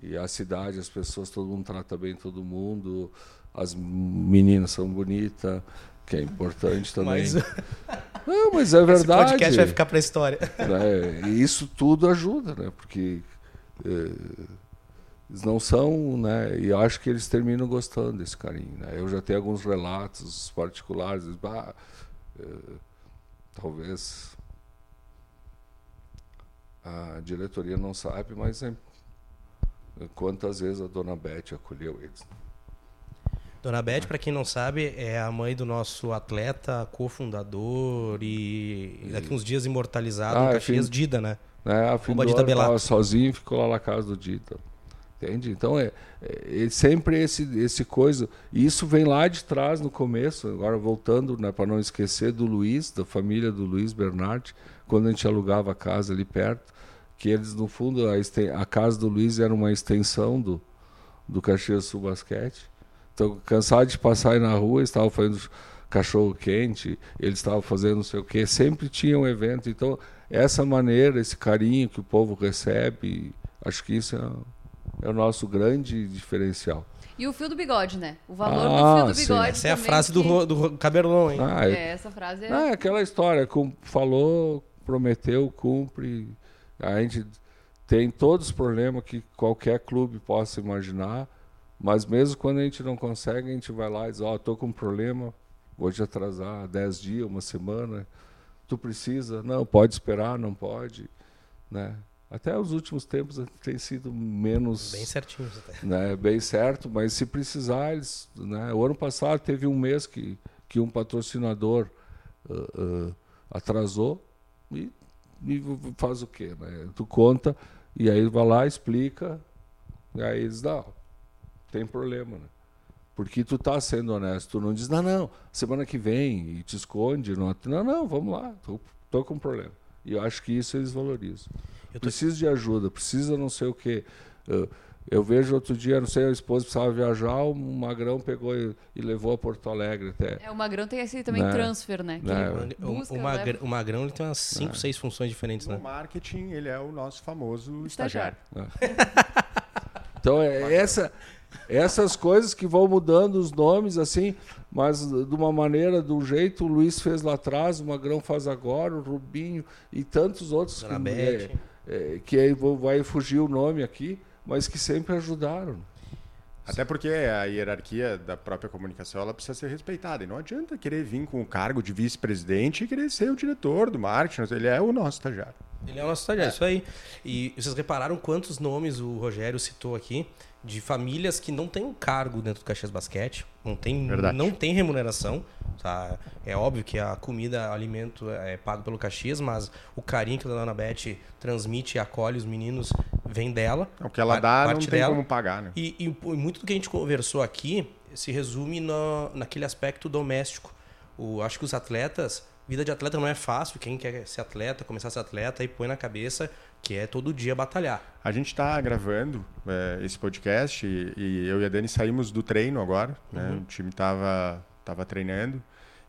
E a cidade, as pessoas, todo mundo trata bem todo mundo, as meninas são bonitas, que é importante também. Mas Não, mas é verdade. podcast vai ficar pra história. né? E isso tudo ajuda, né? Porque eh, eles não são, né? E eu acho que eles terminam gostando desse carinho, né? Eu já tenho alguns relatos particulares, bah, eh, talvez a diretoria não sabe, mas é, quantas vezes a dona Beth acolheu eles. Dona Beth, para quem não sabe, é a mãe do nosso atleta, cofundador e daqui uns dias imortalizado Ah, no é Caxias fim- Dida, né? né? A fim Arroba do Dida ano sozinho, ficou lá na casa do Dita. Entende? Então é, é, é sempre esse esse coisa. E isso vem lá de trás no começo. Agora voltando, né, para não esquecer do Luiz, da família do Luiz Bernardi, quando a gente alugava a casa ali perto, que eles no fundo a, a casa do Luiz era uma extensão do do Caxias Sul Basquete. Então, cansado de passar aí na rua, eles estavam fazendo cachorro quente, eles estavam fazendo não sei o quê, sempre tinha um evento. Então, essa maneira, esse carinho que o povo recebe, acho que isso é, é o nosso grande diferencial. E o fio do bigode, né? O valor Ah, do fio do sim. bigode. Essa é a frase do, que- do Ro- Caberlon, hein? Ah, é, É, essa frase é. ah, é aquela história, com, falou, prometeu, cumpre. A gente tem todos os problemas que qualquer clube possa imaginar, mas mesmo quando a gente não consegue, a gente vai lá e diz, ó, tô com um problema, Hoje atrasar 10 dias, uma semana. Tu precisa? Não, pode esperar, não pode. Né? Até os últimos tempos tem sido menos. Bem certinho. Até. Né, bem certo, mas se precisar, eles. Né, o ano passado teve um mês que, que um patrocinador uh, uh, atrasou e, e, faz o quê? Né? Tu conta e aí vai lá, explica, e aí eles dão. Tem problema, né? Porque tu tá sendo honesto, tu não diz, não, não, semana que vem, e te esconde. Não, não, não vamos lá, tô, tô com problema. E eu acho que isso eles valorizam. Eu preciso de ajuda, precisa não sei o quê. Eu, eu vejo outro dia, não sei, a esposa precisava viajar, o Magrão pegou e, e levou a Porto Alegre até. É, o Magrão tem esse também né? transfer, né? né? Busca, o, o, Magrão, o, Magrão, ele tem umas 5, 6 né? funções diferentes, no né? marketing, ele é o nosso famoso estagiário. estagiário. É. então, é, essa, essas coisas que vão mudando os nomes, assim, mas de uma maneira, do jeito, o Luiz fez lá atrás, o Magrão faz agora, o Rubinho e tantos outros que, é, é, que aí vai fugir o nome aqui, mas que sempre ajudaram. Até porque a hierarquia da própria comunicação ela precisa ser respeitada. E não adianta querer vir com o cargo de vice-presidente e querer ser o diretor do marketing. Ele é o nosso estagiário. Ele é o nosso estagiário, é. isso aí. E vocês repararam quantos nomes o Rogério citou aqui? De famílias que não têm um cargo dentro do Caxias Basquete, não tem, não tem remuneração. Tá? É óbvio que a comida, o alimento é pago pelo Caxias, mas o carinho que a dona Beth transmite e acolhe os meninos vem dela. É o que ela dá não tem dela. como pagar. Né? E, e, e, muito do que a gente conversou aqui se resume no, naquele aspecto doméstico. O, acho que os atletas vida de atleta não é fácil. Quem quer ser atleta, começar a ser atleta e põe na cabeça que é todo dia batalhar. A gente está gravando é, esse podcast e, e, eu e a Dani saímos do treino agora. Né? Uhum. O time estava tava treinando.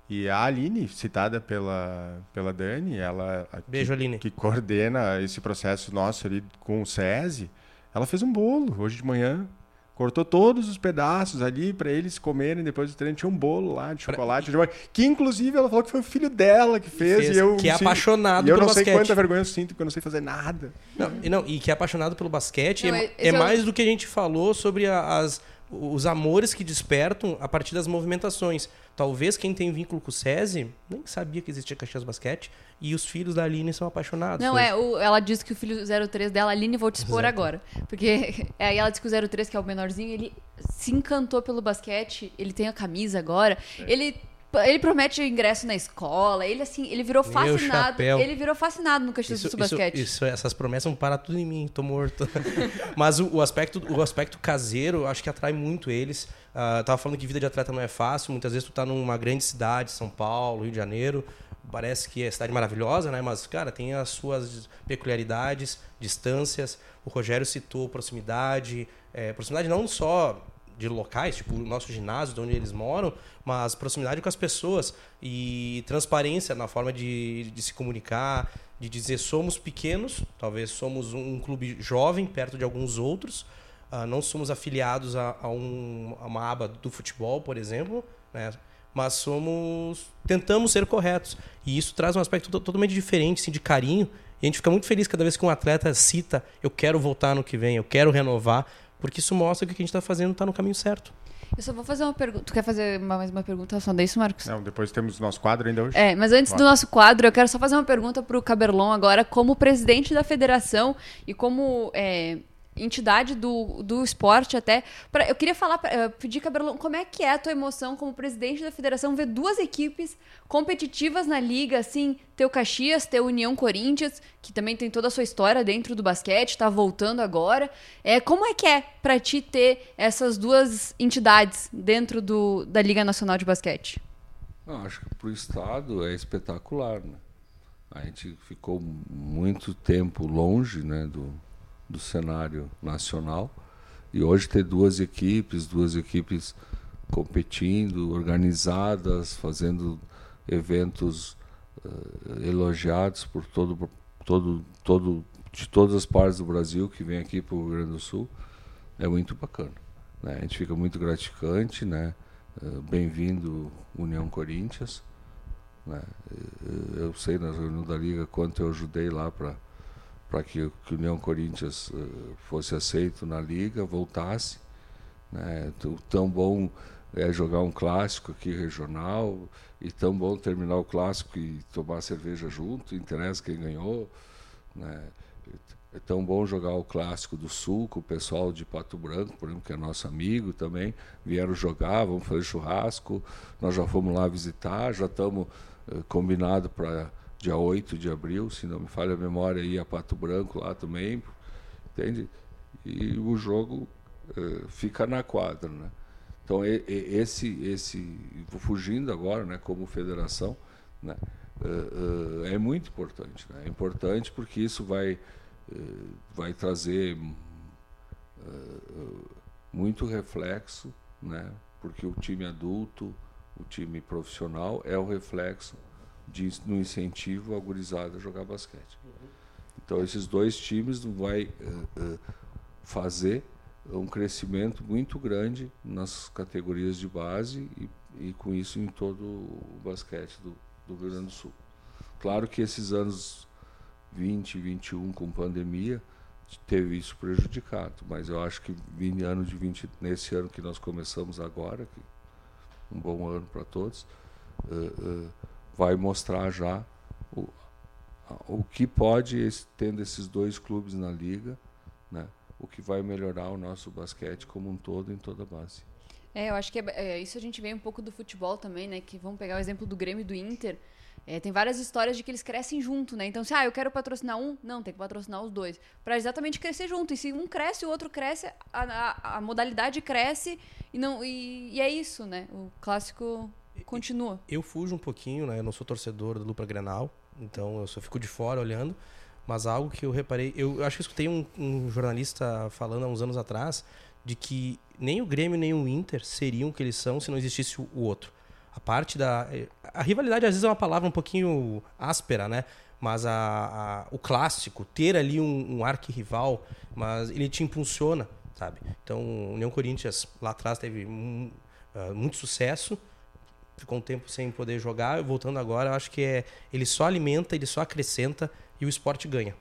E a Aline, citada pela, pela Dani, ela Beijo, que, Aline. que coordena esse processo nosso ali com o SESI, ela fez um bolo hoje de manhã Cortou todos os pedaços ali para eles comerem depois do treino. Tinha um bolo lá de chocolate. Pra... Que inclusive ela falou que foi o filho dela que fez. fez e eu, que é apaixonado e eu pelo não sei quanta vergonha eu sinto porque eu não sei fazer nada. Não, e, não, e que é apaixonado pelo basquete. Não, é, é mais do que a gente falou sobre as, os amores que despertam a partir das movimentações. Talvez quem tem vínculo com o SESI nem sabia que existia Caxias Basquete e os filhos da Aline são apaixonados. Não, é, o, ela disse que o filho 03 dela, Aline, vou te expor Exato. agora. Porque aí ela disse que o 03, que é o menorzinho, ele se encantou pelo basquete, ele tem a camisa agora. É. Ele ele promete ingresso na escola, ele assim, ele virou fascinado. Ele virou fascinado no Caxias do Basquete. Isso, isso, essas promessas vão parar tudo em mim, tô morto. Mas o, o, aspecto, o aspecto caseiro, acho que atrai muito eles. Uh, tava falando que vida de atleta não é fácil, muitas vezes tu tá numa grande cidade, São Paulo, Rio de Janeiro, parece que é cidade maravilhosa, né? Mas, cara, tem as suas peculiaridades, distâncias. O Rogério citou proximidade, é, proximidade não só de locais, tipo o nosso ginásio, de onde eles moram, mas proximidade com as pessoas e transparência na forma de, de se comunicar, de dizer somos pequenos, talvez somos um clube jovem perto de alguns outros, uh, não somos afiliados a, a, um, a, uma aba do futebol, por exemplo, né? mas somos tentamos ser corretos e isso traz um aspecto totalmente diferente, assim, de carinho. E a gente fica muito feliz cada vez que um atleta cita: eu quero voltar no que vem, eu quero renovar, porque isso mostra que o que a gente está fazendo está no caminho certo. Eu só vou fazer uma pergunta. Tu quer fazer mais uma pergunta só disso, Marcos? Não, depois temos o nosso quadro ainda hoje. É, mas antes do nosso quadro, eu quero só fazer uma pergunta para o Caberlon agora, como presidente da federação e como é, entidade do, do esporte até. Pra, eu queria falar, uh, pedir, Cabelão, como é que é a tua emoção como presidente da federação ver duas equipes competitivas na liga, assim, teu Caxias, teu União Corinthians, que também tem toda a sua história dentro do basquete, tá voltando agora. É, como é que é para ti ter essas duas entidades dentro do, da Liga Nacional de Basquete? Não, acho que para o Estado é espetacular, né? A gente ficou muito tempo longe né, do, do cenário nacional. E hoje ter duas equipes, duas equipes competindo, organizadas, fazendo eventos uh, elogiados por todo, todo, todo, de todas as partes do Brasil que vem aqui para o Rio Grande do Sul, é muito bacana. Né? A gente fica muito gratificante, né? Uh, Bem-vindo União Corinthians. Né? Eu sei na reunião da Liga quanto eu ajudei lá para para que, que o União Corinthians uh, fosse aceito na liga, voltasse. Né? Tão bom é jogar um clássico aqui regional e tão bom terminar o clássico e tomar cerveja junto, interessa quem ganhou, né? É tão bom jogar o clássico do Sul com o pessoal de Pato Branco, por exemplo, que é nosso amigo também. Vieram jogar, vamos fazer churrasco. Nós já fomos lá visitar, já estamos uh, combinados para dia 8 de abril, se não me falha a memória, ir a Pato Branco lá também. Entende? E o jogo uh, fica na quadra. Né? Então, e, e, esse, esse, fugindo agora, né, como federação, né, uh, é muito importante. Né? É importante porque isso vai vai trazer uh, muito reflexo, né? porque o time adulto, o time profissional é o reflexo de, no incentivo à gurizada a jogar basquete. Então esses dois times vai uh, fazer um crescimento muito grande nas categorias de base e, e com isso em todo o basquete do, do Rio Grande do Sul. Claro que esses anos 20, 21 com pandemia, teve isso prejudicado. Mas eu acho que ano de 20, nesse ano que nós começamos agora, que um bom ano para todos, uh, uh, vai mostrar já o, o que pode, tendo esses dois clubes na liga, né, o que vai melhorar o nosso basquete como um todo em toda a base. É, eu acho que é, é, isso a gente vê um pouco do futebol também, né? Que vamos pegar o exemplo do Grêmio e do Inter. É, tem várias histórias de que eles crescem junto, né? Então, se ah, eu quero patrocinar um, não, tem que patrocinar os dois. para exatamente crescer junto. E se um cresce, o outro cresce, a, a, a modalidade cresce e, não, e, e, é isso, né? O clássico continua. Eu fujo um pouquinho, né? Eu não sou torcedor do Lupa Grenal, então eu só fico de fora olhando. Mas algo que eu reparei, eu acho que escutei um, um jornalista falando há uns anos atrás de que nem o Grêmio nem o Inter seriam o que eles são se não existisse o outro a parte da. A rivalidade às vezes é uma palavra um pouquinho áspera, né? Mas a, a o clássico, ter ali um, um arquirrival, mas ele te impulsiona, sabe? Então, o União Corinthians lá atrás teve um, uh, muito sucesso, ficou um tempo sem poder jogar, voltando agora, eu acho que é, ele só alimenta, ele só acrescenta e o esporte ganha.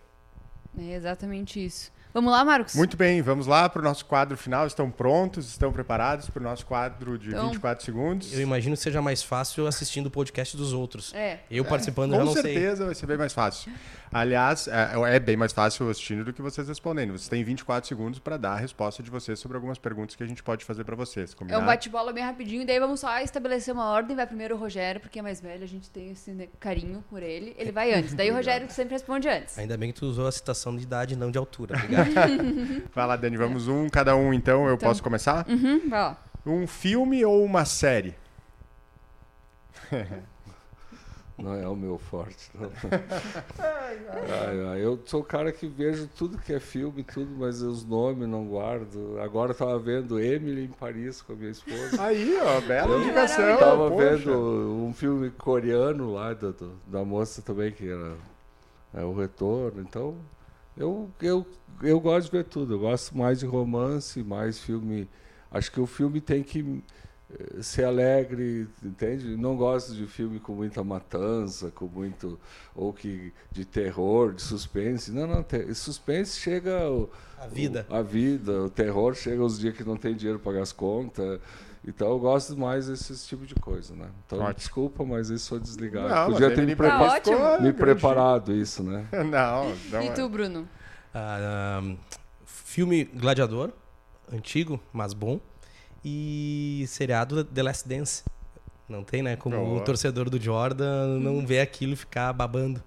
É exatamente isso. Vamos lá, Marcos? Muito bem, vamos lá para o nosso quadro final. Estão prontos? Estão preparados para o nosso quadro de então, 24 segundos? Eu imagino que seja mais fácil assistindo o podcast dos outros. É. Eu participando é, já não sei. Com certeza vai ser bem mais fácil. Aliás, é, é, bem mais fácil assistindo do que vocês respondendo. Vocês têm 24 segundos para dar a resposta de vocês sobre algumas perguntas que a gente pode fazer para vocês. Combinado? É um bate-bola bem rapidinho, daí vamos só estabelecer uma ordem. Vai primeiro o Rogério, porque é mais velho, a gente tem esse né, carinho por ele. Ele vai antes. Daí o Rogério sempre responde antes. Ainda bem que tu usou a citação de idade, não de altura. Obrigado. vai lá, Dani, vamos um, cada um então. Eu então, posso começar? Uhum, vai lá. Um filme ou uma série? Não é o meu forte. Não. ai, ai, eu sou o cara que vejo tudo que é filme, tudo, mas os nomes não guardo. Agora estava vendo Emily em Paris com a minha esposa. Aí, ó, bela eu indicação. Estava vendo um filme coreano lá da, da moça também, que era é, O Retorno. Então, eu, eu, eu gosto de ver tudo. Eu gosto mais de romance, mais filme. Acho que o filme tem que ser alegre, entende? Não gosto de filme com muita matança, com muito ou que de terror, de suspense. Não, não, te, suspense chega o, a vida. O, a vida, o terror chega os dias que não tem dinheiro para pagar as contas. Então eu gosto mais desse tipo de coisa, né? Então Ótimo. desculpa, mas isso sou desligado. Não, Podia ter me, prepa tá me preparado isso, né? não, não. E é. tu, Bruno? Uh, um, filme Gladiador, antigo, mas bom e seriado The Last Dance. Não tem, né? Como o torcedor do Jordan não vê aquilo ficar babando.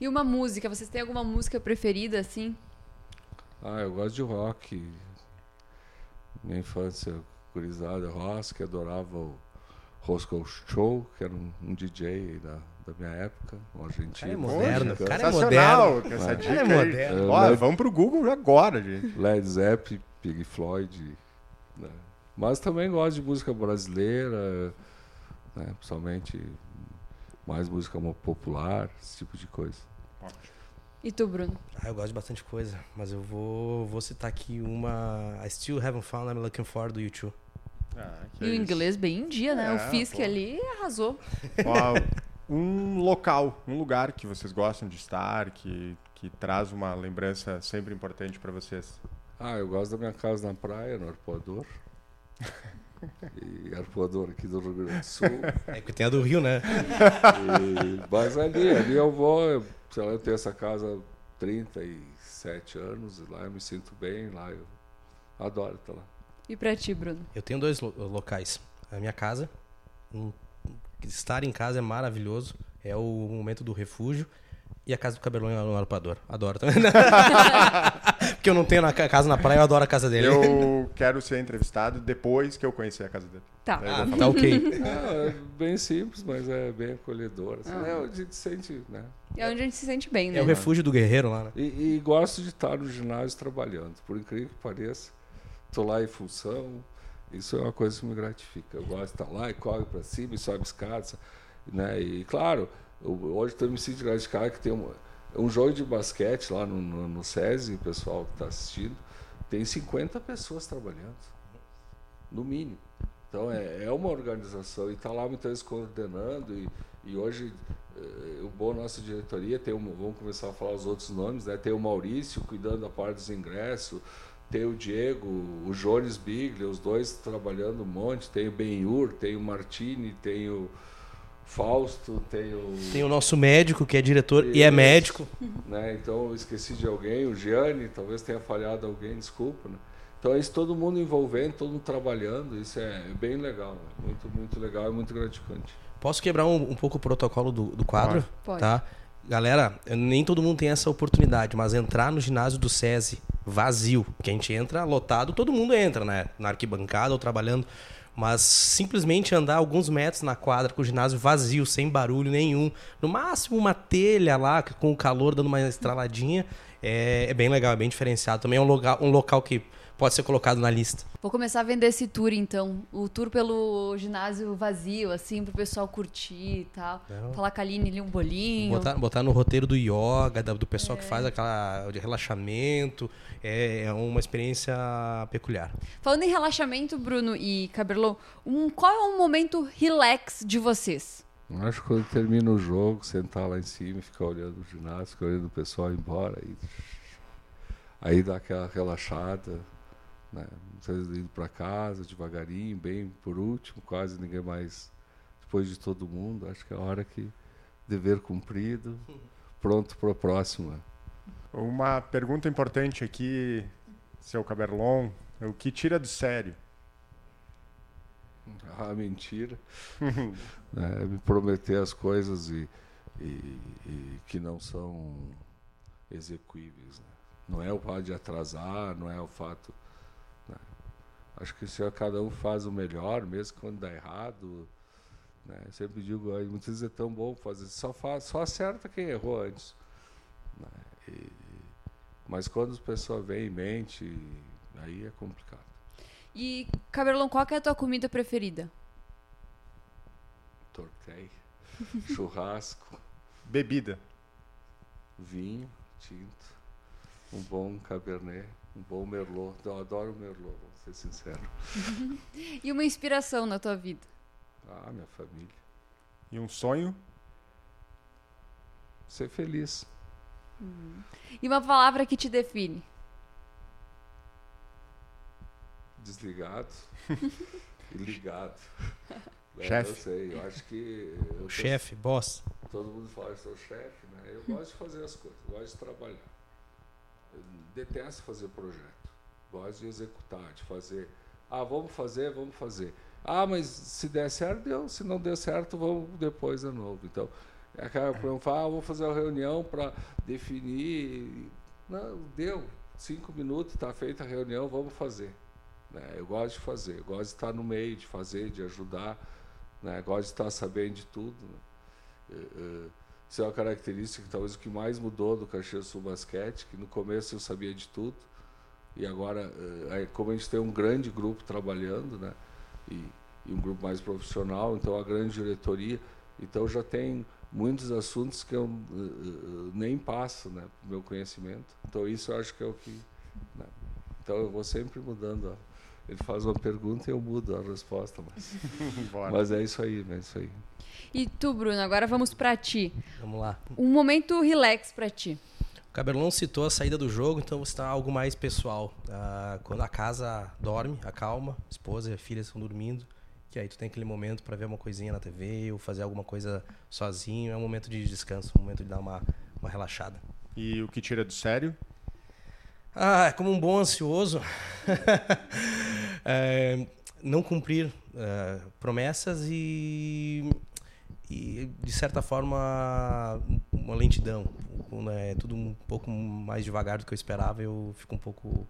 E uma música, vocês têm alguma música preferida assim? Ah, eu gosto de rock. Minha infância, curizada, rock, adorava o Roscoe Show, que era um, um DJ da, da minha época, um argentino. Cara é moderno, Poxa, cara é moderno. Essa dica é moderno. Olha, Led... vamos pro Google agora, gente. Led Zeppelin, Pig Floyd, né? Mas também gosto de música brasileira, né? principalmente mais música popular, esse tipo de coisa. E tu, Bruno? Ah, eu gosto de bastante coisa, mas eu vou, vou citar aqui uma I Still Haven't Found I'm Looking For do YouTube. Ah, e o inglês bem em dia, né? É, o Fisk pô. ali arrasou. Ó, um local, um lugar que vocês gostam de estar, que, que traz uma lembrança sempre importante para vocês. Ah, eu gosto da minha casa na praia, no Arpoador. E arpoador aqui do Rio Grande do Sul. É porque tem a do Rio, né? E, mas ali, ali eu vou, eu, sei lá, eu tenho essa casa há 37 anos, e lá eu me sinto bem, lá eu adoro estar lá. E pra ti, Bruno? Eu tenho dois lo- locais. A minha casa. um- estar em casa é maravilhoso. É o momento do refúgio. E a casa do cabelão no arpador. Adoro também. Porque eu não tenho na ca- casa na praia, eu adoro a casa dele. Eu quero ser entrevistado depois que eu conhecer a casa dele. Tá. Ah, tá ok. Ah, é bem simples, mas é bem acolhedor. assim, Ah. é, a gente sente, né? É onde a gente se sente bem, né? É o refúgio do guerreiro lá, né? E, e gosto de estar no ginásio trabalhando, por incrível que pareça. Estou lá em função, isso é uma coisa que me gratifica. Eu gosto de estar lá e corre para cima e sobe escadas. Né? E claro, eu, hoje estou me sentindo gratificado que tem um, um jogo de basquete lá no, no, no SESI, o pessoal que está assistindo, tem 50 pessoas trabalhando, no mínimo. Então é, é uma organização e está lá muitas vezes coordenando e, e hoje eh, o bom nossa diretoria tem um, vamos começar a falar os outros nomes, né? Tem o Maurício cuidando da parte dos ingressos, tem o Diego, o Jones Biglia, os dois trabalhando um monte, tem o Benhur, tem o Martini, tem o Fausto, tem o Tem o nosso médico, que é diretor e é Isso. médico. né? Então eu esqueci de alguém, o Gianni, talvez tenha falhado alguém, desculpa, né? Então é isso todo mundo envolvendo, todo mundo trabalhando, isso é bem legal, né? muito muito legal, é muito gratificante. Posso quebrar um, um pouco o protocolo do, do quadro? Pode. Tá? Galera, nem todo mundo tem essa oportunidade, mas entrar no ginásio do SESI vazio, que a gente entra lotado, todo mundo entra, né? Na arquibancada ou trabalhando. Mas simplesmente andar alguns metros na quadra com o ginásio vazio, sem barulho nenhum, no máximo uma telha lá, com o calor dando uma estraladinha, é, é bem legal, é bem diferenciado. Também é um local, um local que pode ser colocado na lista. Vou começar a vender esse tour, então. O tour pelo ginásio vazio, assim, pro pessoal curtir e tal. Não. Falar com a Aline ali um bolinho. Botar, botar no roteiro do yoga, do pessoal que faz aquela de relaxamento, é, é uma experiência peculiar. Falando em relaxamento, Bruno e Cabelão, um, qual é o momento relax de vocês? Eu Acho que quando termina o jogo, sentar lá em cima e ficar olhando o ginásio, ficar olhando o pessoal ir embora, aí, aí dá aquela relaxada, né? Muitas vezes indo para casa devagarinho, bem por último, quase ninguém mais depois de todo mundo. Acho que é a hora que dever cumprido, pronto para a próxima. Uma pergunta importante aqui, seu Caberlon, o que tira do sério? Ah, mentira. né? Me prometer as coisas e, e- e que não são execuíveis. né? Não é o fato de atrasar, não é o fato. Acho que se cada um faz o melhor, mesmo quando dá errado. Né? Eu sempre digo, "Ai, muitas vezes é tão bom fazer, só, faz, só acerta quem errou antes. né? E- mas quando as pessoas veem em mente, aí é complicado. E, Cabelão, qual é a tua comida preferida? Tortei, churrasco, Bebida. vinho, tinto, um bom cabernet, um bom merlot. Eu adoro merlot, ser sincero. E uma inspiração na tua vida? Ah, minha família. E um sonho? Ser feliz. E uma palavra que te define? Desligado e ligado. É, Chefe. Eu sei, eu acho que. eu chefe, boss. Todo mundo fala que sou chefe, né? Eu gosto de fazer as coisas, eu gosto de trabalhar. Eu detesto fazer projeto. Gosto de executar, de fazer. Ah, vamos fazer, vamos fazer. Ah, mas se der certo, deu. Se não der certo, vamos depois de novo. Então, é aquela que fala, ah, vou fazer uma reunião para definir. Não, deu. Cinco minutos, está feita a reunião, vamos fazer. Né? Eu gosto de fazer, eu gosto de estar no meio, de fazer, de ajudar. Né? Gosto de estar sabendo de tudo. Né? Eh, eh, Isso é uma característica que talvez o que mais mudou do Caxias Sul Basquete, que no começo eu sabia de tudo, e agora, eh, como a gente tem um grande grupo trabalhando, né, e, e um grupo mais profissional, então a grande diretoria, então já tem muitos assuntos que eu eh, eh, nem passo, né, pro meu conhecimento. Então isso eu acho que é o que, né, então eu vou sempre mudando. ó. Ele faz uma pergunta e eu mudo a resposta, mas, Bora. mas é isso aí, é isso aí. E tu, Bruno, agora vamos pra ti. Vamos lá. Um momento relax pra ti. O Cabelão citou a saída do jogo, então vou citar algo mais pessoal. Ah, quando a casa dorme, acalma, esposa e filha estão dormindo, que aí tu tem aquele momento para ver uma coisinha na TV ou fazer alguma coisa sozinho, é um momento de descanso, um momento de dar uma, uma relaxada. E o que tira do sério? Ah, como um bom ansioso, é, não cumprir é, promessas e, e, de certa forma, uma lentidão. É tudo um pouco mais devagar do que eu esperava, eu fico um pouco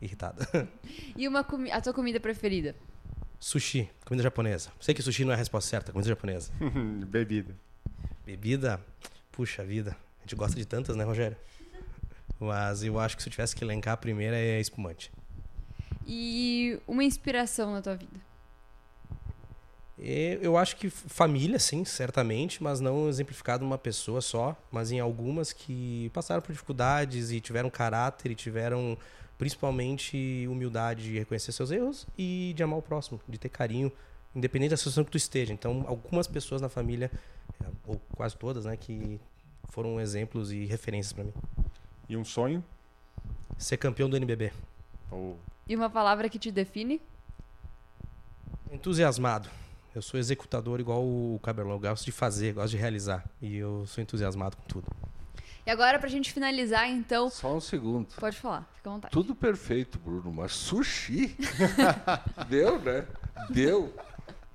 irritado. E uma a tua comida preferida? Sushi, comida japonesa. Sei que sushi não é a resposta certa, comida japonesa. Bebida. Bebida? Puxa vida. A gente gosta de tantas, né, Rogério? Mas eu acho que se eu tivesse que elencar, a primeira é espumante. E uma inspiração na tua vida? Eu acho que família, sim, certamente, mas não exemplificado numa pessoa só, mas em algumas que passaram por dificuldades e tiveram caráter e tiveram principalmente humildade de reconhecer seus erros e de amar o próximo, de ter carinho, independente da situação que tu esteja. Então, algumas pessoas na família, ou quase todas, né, que foram exemplos e referências para mim. E um sonho? Ser campeão do NBB. Oh. E uma palavra que te define? Entusiasmado. Eu sou executador igual o Cabelão. gosto de fazer, gosto de realizar. E eu sou entusiasmado com tudo. E agora, pra gente finalizar, então. Só um segundo. Pode falar, fica à vontade. Tudo perfeito, Bruno, mas sushi? Deu, né? Deu.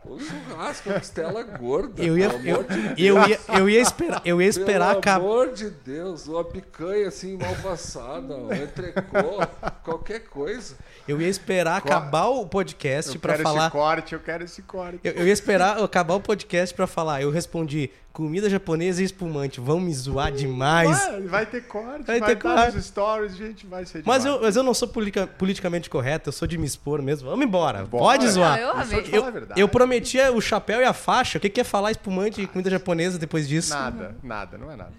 O churrasco, a costela gorda. Eu ia, eu, de eu, ia, eu ia esperar, eu ia esperar Pelo amor de Deus, uma picanha assim mal passada, um entrecô, qualquer coisa. Eu ia esperar acabar o podcast para falar. Eu quero esse corte, eu quero esse corte. Eu, eu ia esperar acabar o podcast para falar. Eu respondi: Comida japonesa e espumante. Vão me zoar demais. Vai, vai ter corte, vai, vai ter corte. stories, gente, vai ser mas eu, mas eu não sou politica, politicamente correto, eu sou de me expor mesmo. Vamos embora, Bora. pode zoar. eu, eu, eu, prometia o chapéu e a faixa. O que, que é falar espumante e comida japonesa depois disso? Nada, nada, não é nada.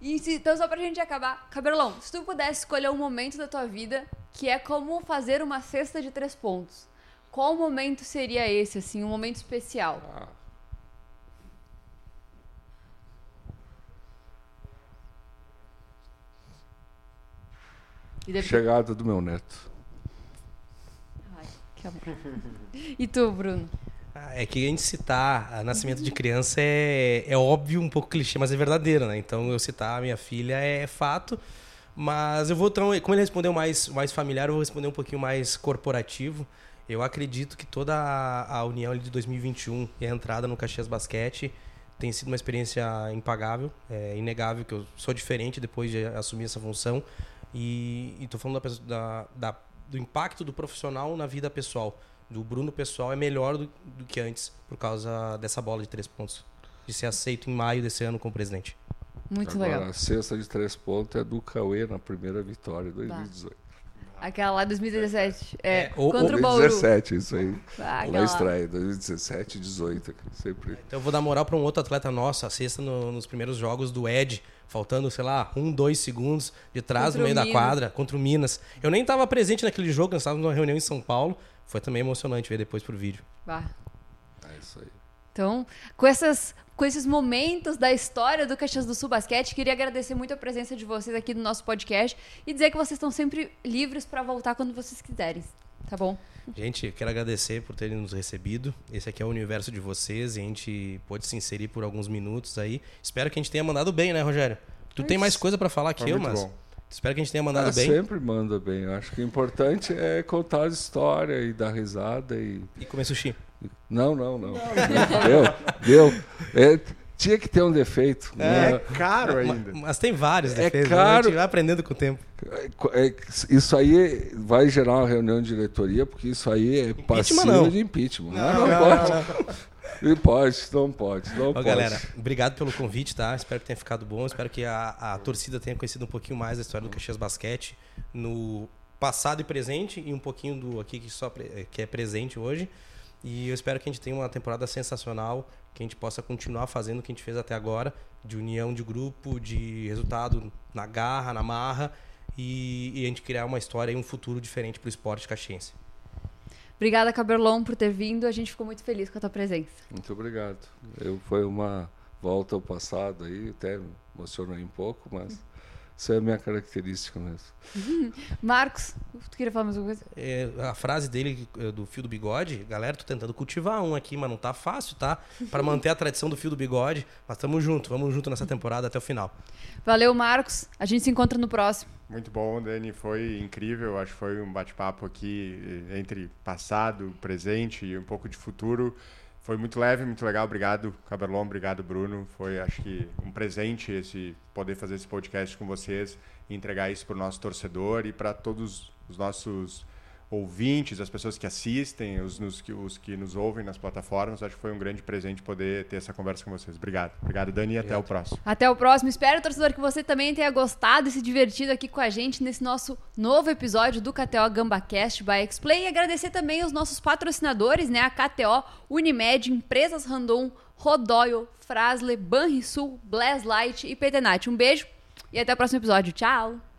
E se, então, só pra gente acabar, Cabelão, se tu pudesse escolher um momento da tua vida que é como fazer uma cesta de três pontos, qual momento seria esse, assim, um momento especial? Ah. Chegada do meu neto. Ai, que amor. E tu, Bruno? Ah, é que a gente citar a nascimento de criança é, é óbvio, um pouco clichê, mas é verdadeiro, né? Então eu citar a minha filha é fato. Mas eu vou, então, como ele respondeu mais, mais familiar, eu vou responder um pouquinho mais corporativo. Eu acredito que toda a, a união de 2021 e a entrada no Caxias Basquete tem sido uma experiência impagável, é inegável que eu sou diferente depois de assumir essa função. E estou falando da, da, da, do impacto do profissional na vida pessoal. Do Bruno pessoal é melhor do, do, que antes, por causa dessa bola de três pontos. De ser aceito em maio desse ano como presidente. Muito Agora, legal. A cesta de três pontos é do Cauê na primeira vitória, 2018. Aquela lá 2017. É, é contra o Bauru. 2017, isso aí. Ah, na estreia, 2017 18. Sempre. Então eu vou dar moral para um outro atleta nosso, a sexta no, nos primeiros jogos do Ed, faltando, sei lá, um, dois segundos de trás contra no meio da quadra, contra o Minas. Eu nem estava presente naquele jogo, nós estávamos numa reunião em São Paulo. Foi também emocionante ver depois por vídeo. Bah. É isso aí. Então, com essas com esses momentos da história do Caxias do Sul Basquete. Queria agradecer muito a presença de vocês aqui no nosso podcast e dizer que vocês estão sempre livres para voltar quando vocês quiserem. Tá bom? Gente, quero agradecer por terem nos recebido. Esse aqui é o universo de vocês e a gente pôde se inserir por alguns minutos aí. Espero que a gente tenha mandado bem, né, Rogério? Tu é tem mais coisa para falar que eu, mas. Bom. Espero que a gente tenha mandado ah, bem. Sempre manda bem. Eu acho que o importante é contar a história e dar risada e. E comer sushi. Não, não, não. não. Deu, deu. É, tinha que ter um defeito. É, né? caro ainda. Mas, mas tem vários é defeitos. É caro. A gente vai aprendendo com o tempo. É, é, isso aí vai gerar uma reunião de diretoria, porque isso aí é passivo de impeachment. Não, não, não, pode. Não, pode, não pode, não Ó, pode. Galera, obrigado pelo convite, tá? Espero que tenha ficado bom. Espero que a, a torcida tenha conhecido um pouquinho mais da história do Caxias Basquete no passado e presente e um pouquinho do aqui que só que é presente hoje. E eu espero que a gente tenha uma temporada sensacional, que a gente possa continuar fazendo o que a gente fez até agora, de união de grupo, de resultado na garra, na marra, e, e a gente criar uma história e um futuro diferente para o esporte caxiense. Obrigada, Caberlon, por ter vindo. A gente ficou muito feliz com a tua presença. Muito obrigado. Eu, foi uma volta ao passado aí, até emocionei um pouco, mas Isso é a minha característica mesmo. Marcos, tu queria falar mais alguma coisa? É, a frase dele é, do fio do bigode, galera, tô tentando cultivar um aqui, mas não tá fácil, tá? Para manter a tradição do fio do bigode, mas tamo junto, vamos junto nessa temporada até o final. Valeu, Marcos. A gente se encontra no próximo. Muito bom, Dani. Foi incrível. Acho que foi um bate-papo aqui eh, entre passado, presente e um pouco de futuro. Foi muito leve, muito legal. Obrigado, Caberlon. Obrigado, Bruno. Foi, acho que, um presente esse poder fazer esse podcast com vocês e entregar isso para o nosso torcedor e para todos os nossos ouvintes, as pessoas que assistem, os, nos, os que nos ouvem nas plataformas. Acho que foi um grande presente poder ter essa conversa com vocês. Obrigado. Obrigado, Dani, e até o próximo. Até o próximo. Espero, torcedor, que você também tenha gostado e se divertido aqui com a gente nesse nosso novo episódio do KTO GambaCast by Xplay. E agradecer também os nossos patrocinadores, né? A KTO, Unimed, Empresas Randon, Rodoio, Frasle, Banrisul, Blast Light e Petenat. Um beijo e até o próximo episódio. Tchau!